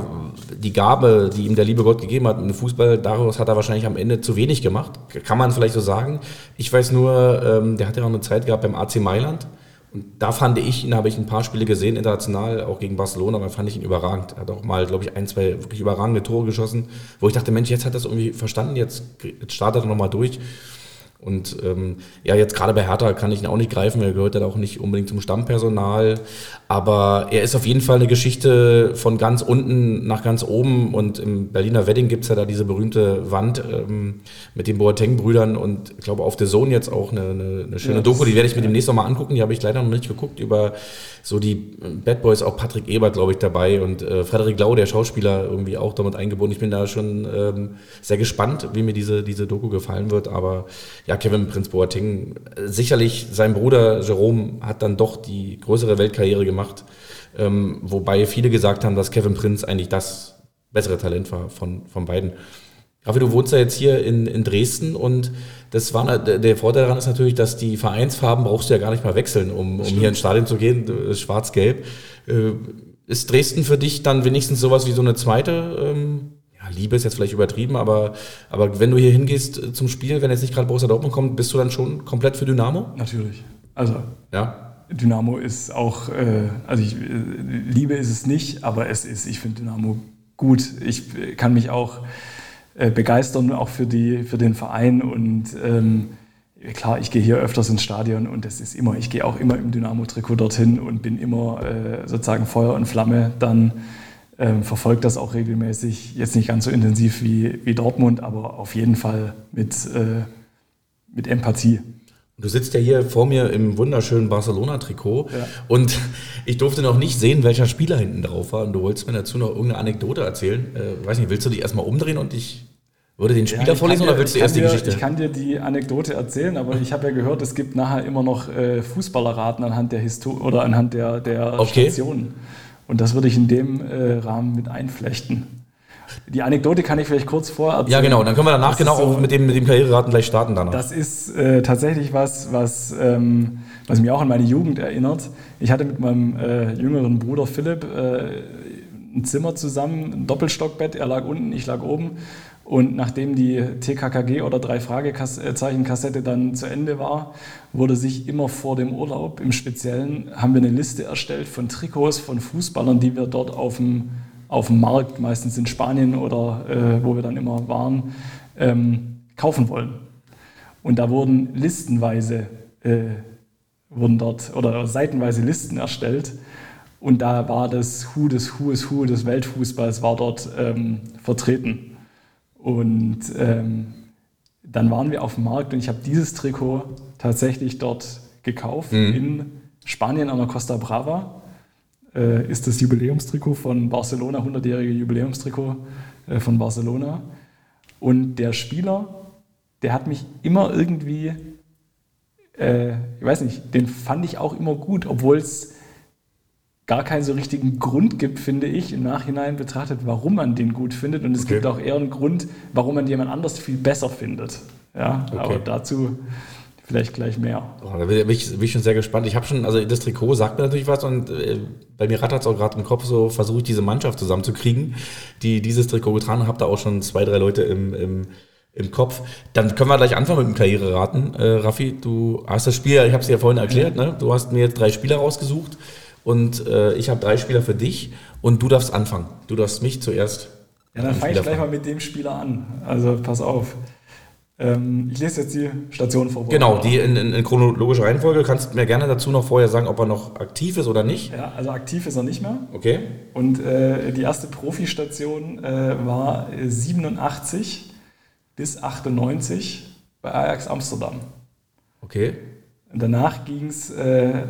die Gabe, die ihm der liebe Gott gegeben hat im Fußball, daraus hat er wahrscheinlich am Ende zu wenig gemacht. Kann man vielleicht so sagen. Ich weiß nur, ähm, der hat ja auch eine Zeit gehabt beim AC Mailand. Und da fand ich ihn, habe ich ein paar Spiele gesehen, international, auch gegen Barcelona, aber fand ich ihn überragend. Er hat auch mal, glaube ich, ein, zwei wirklich überragende Tore geschossen, wo ich dachte, Mensch, jetzt hat er das irgendwie verstanden, jetzt, jetzt startet er nochmal durch. Und ähm, ja, jetzt gerade bei Hertha kann ich ihn auch nicht greifen, er gehört ja auch nicht unbedingt zum Stammpersonal. Aber er ist auf jeden Fall eine Geschichte von ganz unten nach ganz oben. Und im Berliner Wedding gibt es ja da diese berühmte Wand ähm, mit den Boateng-Brüdern und ich glaube auf der Zone jetzt auch eine, eine, eine schöne ja, Doku, die werde ich mir demnächst nochmal angucken. Die habe ich leider noch nicht geguckt über so die Bad Boys, auch Patrick Ebert, glaube ich, dabei und äh, Frederik Lau, der Schauspieler, irgendwie auch damit eingebunden. Ich bin da schon ähm, sehr gespannt, wie mir diese, diese Doku gefallen wird. Aber ja, Kevin Prinz Boateng, sicherlich sein Bruder Jerome hat dann doch die größere Weltkarriere gemacht. Ähm, wobei viele gesagt haben, dass Kevin Prinz eigentlich das bessere Talent war von, von beiden. Raffi, du wohnst ja jetzt hier in, in Dresden und das war, der Vorteil daran ist natürlich, dass die Vereinsfarben brauchst du ja gar nicht mal wechseln, um, um hier ins Stadion zu gehen, schwarz-gelb. Äh, ist Dresden für dich dann wenigstens sowas wie so eine zweite, ähm, ja, Liebe ist jetzt vielleicht übertrieben, aber, aber wenn du hier hingehst äh, zum Spiel, wenn jetzt nicht gerade Borussia Dortmund kommt, bist du dann schon komplett für Dynamo? Natürlich. Also, ja. Dynamo ist auch, äh, also ich, Liebe ist es nicht, aber es ist, ich finde Dynamo gut. Ich kann mich auch äh, begeistern, auch für, die, für den Verein. Und ähm, klar, ich gehe hier öfters ins Stadion und das ist immer, ich gehe auch immer im Dynamo-Trikot dorthin und bin immer äh, sozusagen Feuer und Flamme. Dann ähm, verfolgt das auch regelmäßig. Jetzt nicht ganz so intensiv wie, wie Dortmund, aber auf jeden Fall mit, äh, mit Empathie. Du sitzt ja hier vor mir im wunderschönen Barcelona-Trikot ja. und [LAUGHS] ich durfte noch nicht sehen, welcher Spieler hinten drauf war. Und du wolltest mir dazu noch irgendeine Anekdote erzählen. Äh, weiß nicht, willst du dich erstmal umdrehen und ich würde den Spieler ja, vorlesen dir, oder willst du erst die Geschichte? Ich kann dir die Anekdote erzählen, aber ich habe ja gehört, es gibt nachher immer noch äh, Fußballerraten anhand der Histo oder anhand der, der okay. Stationen. Und das würde ich in dem äh, Rahmen mit einflechten. Die Anekdote kann ich vielleicht kurz vor Ja, genau. Dann können wir danach das genau so, auch mit dem, mit dem Karriereraten gleich starten. Danach. Das ist äh, tatsächlich was, was, ähm, was mich auch an meine Jugend erinnert. Ich hatte mit meinem äh, jüngeren Bruder Philipp äh, ein Zimmer zusammen, ein Doppelstockbett. Er lag unten, ich lag oben. Und nachdem die TKKG oder drei Fragezeichen-Kassette dann zu Ende war, wurde sich immer vor dem Urlaub im Speziellen, haben wir eine Liste erstellt von Trikots von Fußballern, die wir dort auf dem auf dem Markt, meistens in Spanien oder äh, wo wir dann immer waren, ähm, kaufen wollen. Und da wurden listenweise, äh, wurden dort oder seitenweise Listen erstellt. Und da war das Who des Who is Who des Weltfußballs war dort ähm, vertreten. Und ähm, dann waren wir auf dem Markt und ich habe dieses Trikot tatsächlich dort gekauft mhm. in Spanien an der Costa Brava. Äh, ist das Jubiläumstrikot von Barcelona, 100-jährige Jubiläumstrikot äh, von Barcelona. Und der Spieler der hat mich immer irgendwie, äh, ich weiß nicht, den fand ich auch immer gut, obwohl es gar keinen so richtigen Grund gibt, finde ich, im Nachhinein betrachtet, warum man den gut findet. Und es okay. gibt auch eher einen Grund, warum man jemand anders viel besser findet. Ja, okay. aber dazu vielleicht gleich mehr. Oh, da bin ich, bin ich, schon sehr gespannt. Ich habe schon, also das Trikot sagt mir natürlich was und äh, bei mir rattert es auch gerade im Kopf, so versuche ich diese Mannschaft zusammenzukriegen, die dieses Trikot getragen hat. Da auch schon zwei, drei Leute im, im im Kopf. Dann können wir gleich anfangen mit dem Karriereraten. Äh, Raffi, du hast das Spiel, ich habe es ja vorhin erklärt, ne? du hast mir jetzt drei Spieler rausgesucht und äh, ich habe drei Spieler für dich und du darfst anfangen. Du darfst mich zuerst. Ja, dann fange ich gleich mal mit dem Spieler an. Also pass auf. Ähm, ich lese jetzt die Station vor. Genau, die in, in, in, chronologischer Reihenfolge. Kannst mir gerne dazu noch vorher sagen, ob er noch aktiv ist oder nicht? Ja, also aktiv ist er nicht mehr. Okay. Und äh, die erste Profistation äh, war 87 bis 98 bei Ajax Amsterdam. Okay. Und danach ging es äh,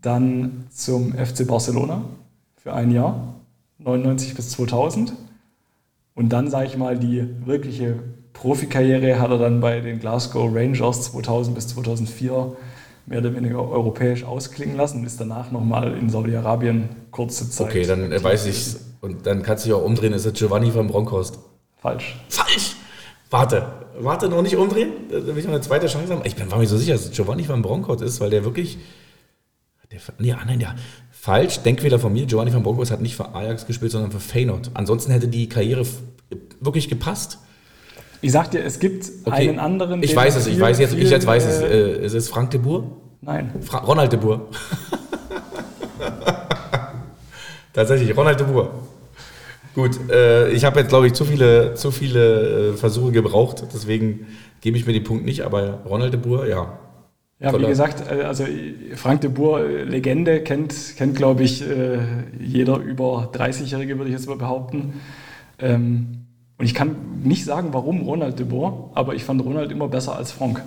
dann zum FC Barcelona für ein Jahr, 99 bis 2000. Und dann, sage ich mal, die wirkliche Profikarriere hat er dann bei den Glasgow Rangers 2000 bis 2004 mehr oder weniger europäisch ausklingen lassen und ist danach nochmal in Saudi-Arabien kurze Zeit. Okay, dann weiß ich und dann kannst du dich auch umdrehen, ist es Giovanni von Bronkhorst. Falsch. Falsch! Warte, warte, noch nicht umdrehen. Da will ich noch eine zweite Chance haben. Ich bin war mir so sicher, dass Giovanni van Bronckhorst ist, weil der wirklich. Der, nee, ah, nein, ja. Falsch, Denkwähler von mir. Giovanni van Bronckhorst hat nicht für Ajax gespielt, sondern für Feyenoord. Ansonsten hätte die Karriere wirklich gepasst. Ich sag dir, es gibt okay. einen anderen. Ich weiß es, ich weiß jetzt, ich jetzt weiß es. Äh, ist es Frank de Boer? Nein. Fra Ronald de Boer. [LAUGHS] Tatsächlich, Ronald de Boer. Gut, äh, ich habe jetzt, glaube ich, zu viele, zu viele äh, Versuche gebraucht, deswegen gebe ich mir den Punkt nicht, aber Ronald de Boer, ja. Ja, Toller. wie gesagt, äh, also Frank de Boer, äh, Legende, kennt, kennt glaube ich, äh, jeder über 30-Jährige, würde ich jetzt mal behaupten. Ähm, und ich kann nicht sagen, warum Ronald de Boer, aber ich fand Ronald immer besser als Frank.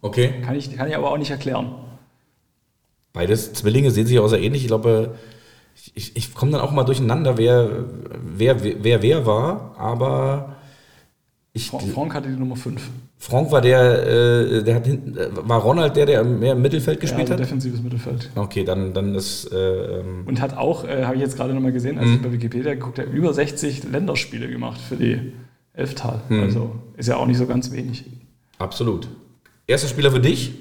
Okay. Kann ich, kann ich aber auch nicht erklären. Beides Zwillinge sehen sich auch sehr ähnlich. Ich glaube, ich, ich komme dann auch mal durcheinander, wer wer, wer wer war, aber ich, Frank hatte die Nummer 5. Frank war der, äh, der hat hinten, äh, war Ronald der, der mehr im Mittelfeld gespielt ja, also hat? defensives Mittelfeld. Okay, dann, dann ist. Äh, ähm Und hat auch, äh, habe ich jetzt gerade nochmal gesehen, als mhm. ich bei Wikipedia geguckt habe, über 60 Länderspiele gemacht für die Elftal. Mhm. Also ist ja auch nicht so ganz wenig. Absolut. Erster Spieler für dich?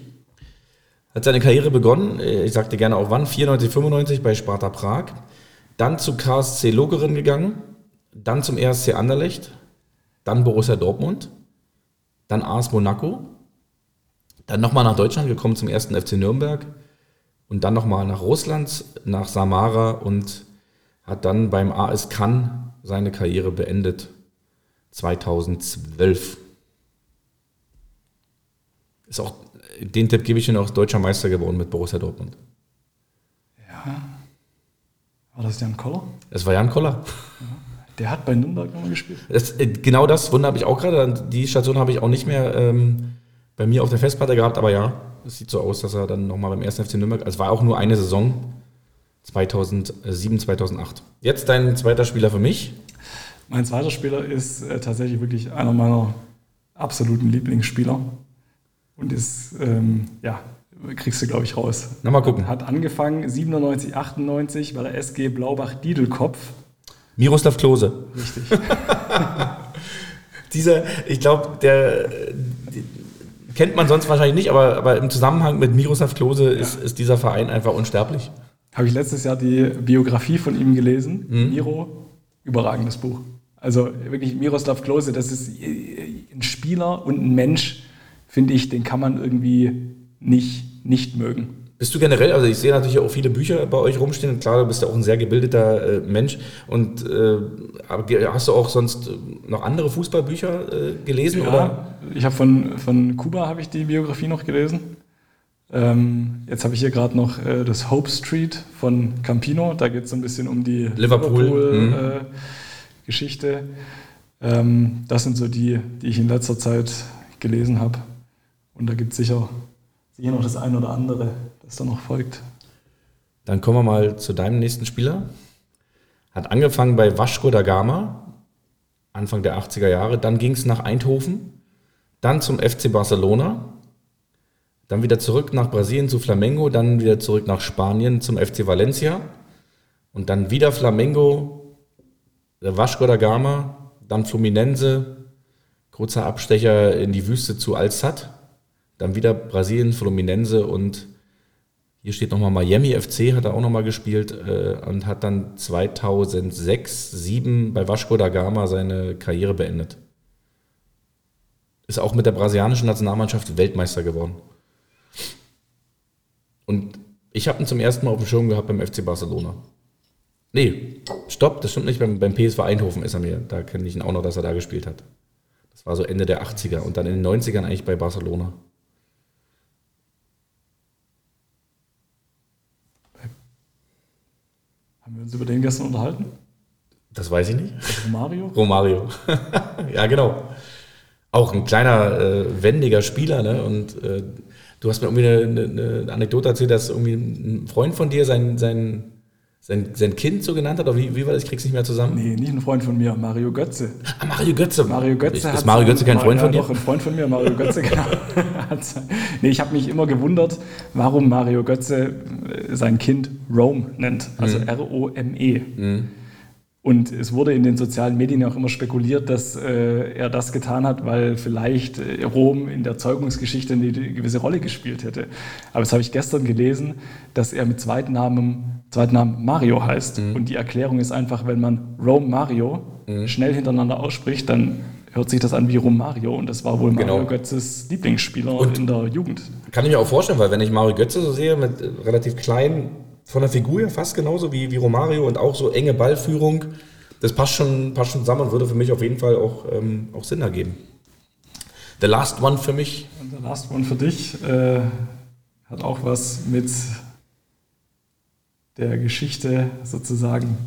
Hat seine Karriere begonnen, äh, ich sagte gerne auch wann, 94, 95 bei Sparta Prag. Dann zu KSC Lokeren gegangen, dann zum RSC Anderlecht, dann Borussia Dortmund, dann AS Monaco, dann nochmal nach Deutschland gekommen zum ersten FC Nürnberg und dann nochmal nach Russland, nach Samara und hat dann beim AS Cannes seine Karriere beendet 2012. Ist auch den Tipp gebe ich Ihnen auch deutscher Meister geworden mit Borussia Dortmund. Ja. War das Jan Koller? Es war Jan Koller. Ja. Der hat bei Nürnberg nochmal gespielt. Das, äh, genau das Wunder habe ich auch gerade. Die Station habe ich auch nicht mehr ähm, bei mir auf der Festplatte gehabt, aber ja, es sieht so aus, dass er dann nochmal beim 1. FC Nürnberg, also es war auch nur eine Saison, 2007, 2008. Jetzt dein zweiter Spieler für mich. Mein zweiter Spieler ist äh, tatsächlich wirklich einer meiner absoluten Lieblingsspieler. Und ist, ähm, ja, kriegst du, glaube ich, raus. Na, mal gucken. Hat angefangen 97, 98 bei der SG Blaubach-Diedelkopf. Miroslav Klose. Richtig. [LAUGHS] Dieser, ich glaube, der die, kennt man sonst wahrscheinlich nicht, aber, aber im Zusammenhang mit Miroslav Klose ja. ist, ist dieser Verein einfach unsterblich. Habe ich letztes Jahr die Biografie von ihm gelesen. Mhm. Miro, überragendes Buch. Also wirklich Miroslav Klose, das ist ein Spieler und ein Mensch, finde ich, den kann man irgendwie nicht, nicht mögen. Bist du generell, also ich sehe natürlich auch viele Bücher bei euch rumstehen. Klar, du bist ja auch ein sehr gebildeter äh, Mensch. Und äh, hast du auch sonst noch andere Fußballbücher äh, gelesen? Ja, oder? ich habe von, von Kuba habe ich die Biografie noch gelesen. Ähm, jetzt habe ich hier gerade noch äh, das Hope Street von Campino. Da geht es so ein bisschen um die Liverpool-Geschichte. Mhm. Liverpool, ähm, das sind so die, die ich in letzter Zeit gelesen habe. Und da gibt es sicher, sicher noch das eine oder andere, das da noch folgt. Dann kommen wir mal zu deinem nächsten Spieler. Hat angefangen bei Vasco da Gama, Anfang der 80er Jahre. Dann ging es nach Eindhoven, dann zum FC Barcelona, dann wieder zurück nach Brasilien zu Flamengo, dann wieder zurück nach Spanien zum FC Valencia und dann wieder Flamengo, Vasco da Gama, dann Fluminense, kurzer Abstecher in die Wüste zu Al-Sad, dann wieder Brasilien, Fluminense und hier steht nochmal Miami FC, hat er auch nochmal gespielt äh, und hat dann 2006, 2007 bei Vasco da Gama seine Karriere beendet. Ist auch mit der brasilianischen Nationalmannschaft Weltmeister geworden. Und ich habe ihn zum ersten Mal auf dem Schirm gehabt beim FC Barcelona. Nee, stopp, das stimmt nicht. Beim, beim PSV Eindhoven ist er mir. Da kenne ich ihn auch noch, dass er da gespielt hat. Das war so Ende der 80er und dann in den 90ern eigentlich bei Barcelona. Haben wir uns über den gestern unterhalten? Das weiß ich nicht. Romario? [LAUGHS] Romario. ja, genau. Auch ein kleiner, äh, wendiger Spieler. Ne? Und äh, du hast mir irgendwie eine, eine, Anekdote erzählt, dass irgendwie ein Freund von dir sein, sein, sein, sein Kind so genannt hat. Oder wie, wie war das? Ich krieg's nicht mehr zusammen. Nee, nicht ein Freund von mir, Mario Götze. Ah, Mario Götze. Mario Götze ist, ist Mario Götze kein Freund von dir? Doch, ein Freund von mir, Mario Götze, [LAUGHS] genau. nee, ich habe mich immer gewundert, warum Mario Götze sein Kind Rome nennt. Also mhm. R-O-M-E. Mhm. Und es wurde in den sozialen Medien auch immer spekuliert, dass äh, er das getan hat, weil vielleicht äh, Rom in der Zeugungsgeschichte eine, gewisse Rolle gespielt hätte. Aber das habe ich gestern gelesen, dass er mit Zweitnamen, Zweitnamen Mario heißt. Mhm. Und die Erklärung ist einfach, wenn man Rome Mario mhm. schnell hintereinander ausspricht, dann hört sich das an wie Rom Mario. Und das war wohl Mario genau. Götzes Lieblingsspieler und in der Jugend. Kann ich mir auch vorstellen, weil wenn ich Mario Götze so sehe, mit relativ kleinen von der Figur her fast genauso wie, wie Romario und auch so enge Ballführung. Das passt schon, passt schon zusammen und würde für mich auf jeden Fall auch, ähm, auch Sinn ergeben. The Last One für mich. Und The Last One für dich äh, hat auch was mit der Geschichte sozusagen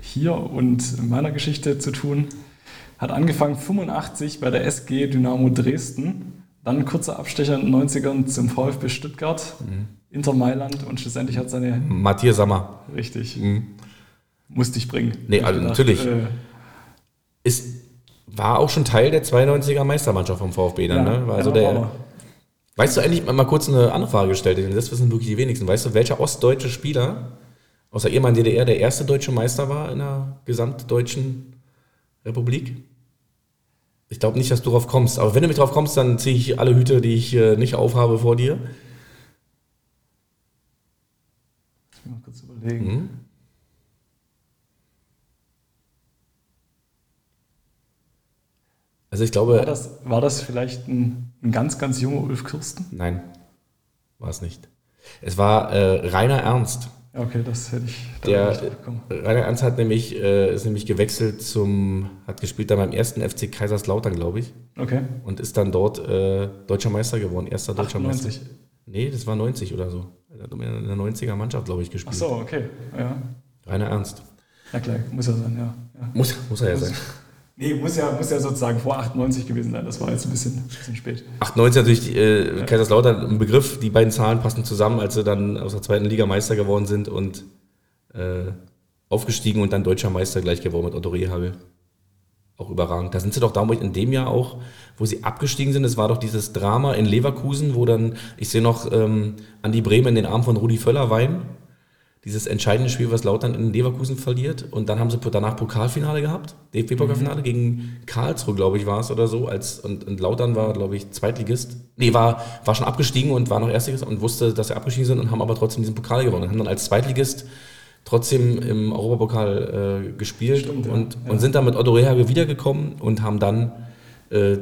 hier und meiner Geschichte zu tun. Hat angefangen 85 bei der SG Dynamo Dresden, dann ein kurzer Abstecher in den 90ern zum VfB Stuttgart. Mhm Inter Mailand und schlussendlich hat seine. Matthias Sammer. Richtig. Mhm. Musste ich bringen. Nee, also gedacht, natürlich. Äh, ist, war auch schon Teil der 92er Meistermannschaft vom VfB dann, ja, ne? War also der. Weißt du eigentlich mal kurz eine andere Frage gestellt, denn das wissen wirklich die wenigsten. Weißt du, welcher ostdeutsche Spieler aus der ehemaligen DDR der erste deutsche Meister war in der gesamtdeutschen Republik? Ich glaube nicht, dass du drauf kommst. Aber wenn du mich drauf kommst, dann ziehe ich alle Hüte, die ich äh, nicht aufhabe, vor dir. mal kurz überlegen. Mhm. Also ich glaube. War das, war das vielleicht ein, ein, ganz, ganz junger Ulf Kirsten? Nein, war es nicht. Es war äh, Rainer Ernst. Okay, das hätte ich. Da Der, Rainer Ernst hat nämlich, äh, ist nämlich gewechselt zum, hat gespielt dann beim ersten FC Kaiserslautern, glaube ich. Okay. Und ist dann dort äh, deutscher Meister geworden, erster deutscher 98. Meister. Nee, das war 90 oder so. Er hat in der 90er Mannschaft, glaube ich, gespielt. Ach so, okay. Ja. Rainer Ernst. Ja, klar, muss er sein, ja. ja. Muss, muss er ja muss, sein. Nee, muss ja, muss ja sozusagen vor 98 gewesen sein. Das war jetzt ein bisschen, ein bisschen spät. 98 natürlich äh, ja. Kaiserslautern ein Begriff. Die beiden Zahlen passen zusammen, als sie dann aus der zweiten Liga Meister geworden sind und äh, aufgestiegen und dann deutscher Meister gleich geworden mit Otto Rehagel auch überragend. Da sind sie doch damals in dem Jahr auch, wo sie abgestiegen sind. Es war doch dieses Drama in Leverkusen, wo dann, ich sehe noch ähm, Andi Bremen in den Arm von Rudi Völler weinen. Dieses entscheidende Spiel, was Lautern in Leverkusen verliert. Und dann haben sie danach Pokalfinale gehabt, DFB-Pokalfinale mhm. gegen Karlsruhe, glaube ich, war es oder so. Als, und, und Lautern war, glaube ich, Zweitligist. Nee, war, war schon abgestiegen und war noch Erstligist und wusste, dass sie abgestiegen sind und haben aber trotzdem diesen Pokal gewonnen. Und haben dann als Zweitligist trotzdem im Europapokal äh, gespielt Stimmt, und, ja. und sind dann mit Otto Rehage wiedergekommen und haben dann äh,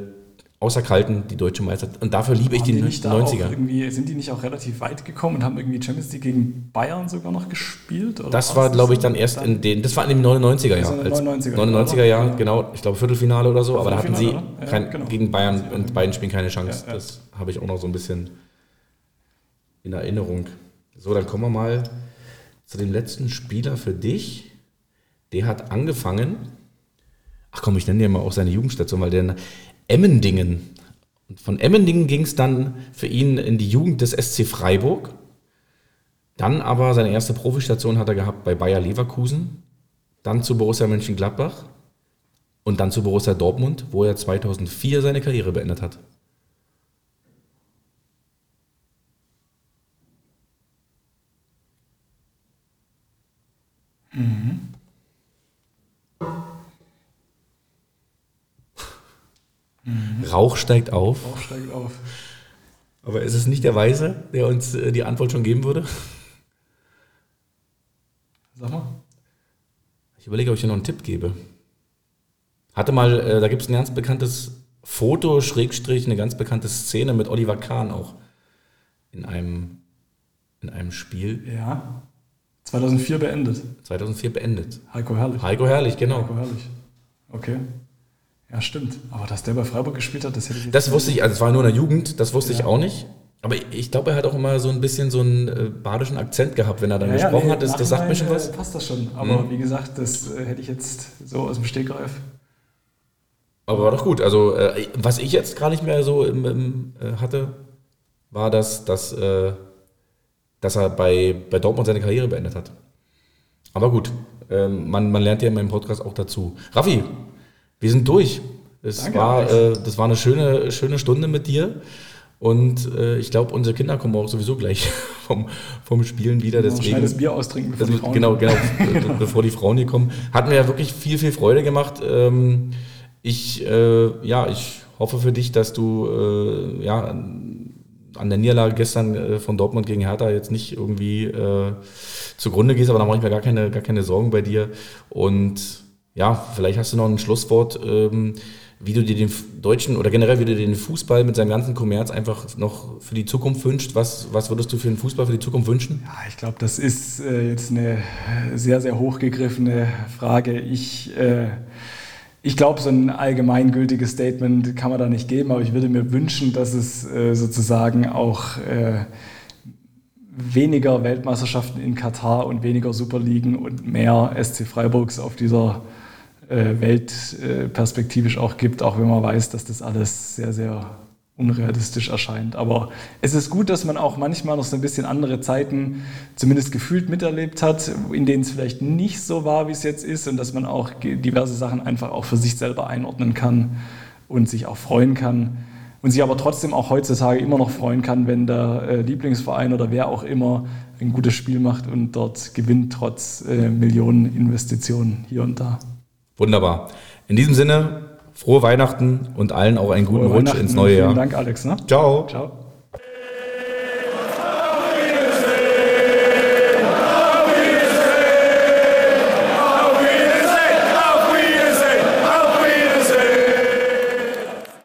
außer Kalten die deutsche Meisterschaft. Und dafür liebe ich Waren die, die auch 90er. Irgendwie, sind die nicht auch relativ weit gekommen und haben irgendwie Champions League gegen Bayern sogar noch gespielt? Oder Das war glaube ich, dann erst in den, das war in dem 99er Jahr. Also in den als 99er, 99er oder? Jahr, Ja. genau. Ich glaube Viertelfinale oder so, aber da hatten sie? Ja, kein, genau. gegen Bayern in beiden Spielen keine Chance. Das habe ich auch noch so ein bisschen in Erinnerung. So, dann kommen wir mal zu dem letzten Spieler für dich. Der hat angefangen. Ach komm, ich nenne dir mal auch seine Jugendstation, weil der Emmendingen. Und von Emmendingen ging es dann für ihn in die Jugend des SC Freiburg. Dann aber seine erste Profistation hat er gehabt bei Bayer Leverkusen, dann zu Borussia Mönchengladbach und dann zu Borussia Dortmund, wo er 2004 seine Karriere beendet hat. Rauch steigt auf, Auch steigt auf. aber ist es nicht der Weise, der uns äh, die Antwort schon geben würde? Sag mal. Ich überlege, ob ich dir noch einen Tipp gebe. Hatte mal, äh, da gibt es ein ganz bekanntes Foto, Schrägstrich, eine ganz bekannte Szene mit Oliver Kahn auch in einem, in einem Spiel. Ja. 2004 beendet. 2004 beendet. Heiko Herrlich. Heiko Herrlich, genau. Heiko Herrlich. Okay. Ja, stimmt. Aber dass der bei Freiburg gespielt hat, das hätte ich Das wusste ich, also es war nur in der Jugend, das wusste ich Ja. auch nicht. Aber ich- ich glaube, er hat auch immer so ein bisschen so einen äh, badischen Akzent gehabt, wenn er dann Ja, ja, gesprochen nee, hat. Das, das sagt mir schon was. äh, Passt das schon. Aber Mhm. wie gesagt, das äh, hätte ich jetzt so aus dem Stegreif. Aber war doch gut. Also, was ich jetzt gar nicht mehr so im, im, hatte, war, dass, dass, dass er bei, bei Dortmund seine Karriere beendet hat. Aber gut, ähm, man, man lernt ja in meinem Podcast auch dazu. Raffi, wir sind durch. Es Danke, war, äh, das war eine schöne, schöne Stunde mit dir. Und äh, ich glaube, unsere Kinder kommen auch sowieso gleich [LAUGHS] vom, vom Spielen wieder. Ein Deswegen, schnelles Bier austrinken, bevor also, die Frauen genau, genau, [LAUGHS] be- bevor die Frauen hier kommen. Hat mir ja wirklich viel, viel Freude gemacht. Ähm, ich, äh, ja, ich hoffe für dich, dass du äh, ja, an der Niederlage gestern äh, von Dortmund gegen Hertha jetzt nicht irgendwie äh, zugrunde gehst, aber da mache ich mir gar keine, gar keine Sorgen bei dir. Und ja, vielleicht hast du noch ein Schlusswort, ähm, wie du dir den deutschen oder generell wie du dir den Fußball mit seinem ganzen Kommerz einfach noch für die Zukunft wünscht. Was, was würdest du für den Fußball für die Zukunft wünschen? Ja, ich glaube, das ist äh, jetzt eine sehr, sehr hochgegriffene Frage. Ich, äh, ich glaube, so ein allgemeingültiges Statement kann man da nicht geben, aber ich würde mir wünschen, dass es äh, sozusagen auch äh, weniger Weltmeisterschaften in Katar und weniger Superligen und mehr SC Freiburgs auf dieser äh, äh, perspektivisch auch gibt, auch wenn man weiß, dass das alles sehr, sehr unrealistisch erscheint. Aber es ist gut, dass man auch manchmal noch so ein bisschen andere Zeiten zumindest gefühlt miterlebt hat, in denen es vielleicht nicht so war, wie es jetzt ist und dass man auch diverse Sachen einfach auch für sich selber einordnen kann und sich auch freuen kann und sich aber trotzdem auch heutzutage immer noch freuen kann, wenn der äh, Lieblingsverein oder wer auch immer ein gutes Spiel macht und dort gewinnt, trotz äh, Millionen Investitionen hier und da. Wunderbar. In diesem Sinne, frohe Weihnachten und allen auch einen guten Frohe Rutsch Weihnachten ins neue Vielen Jahr. Dank, Alex. Ne? Ciao. Ciao.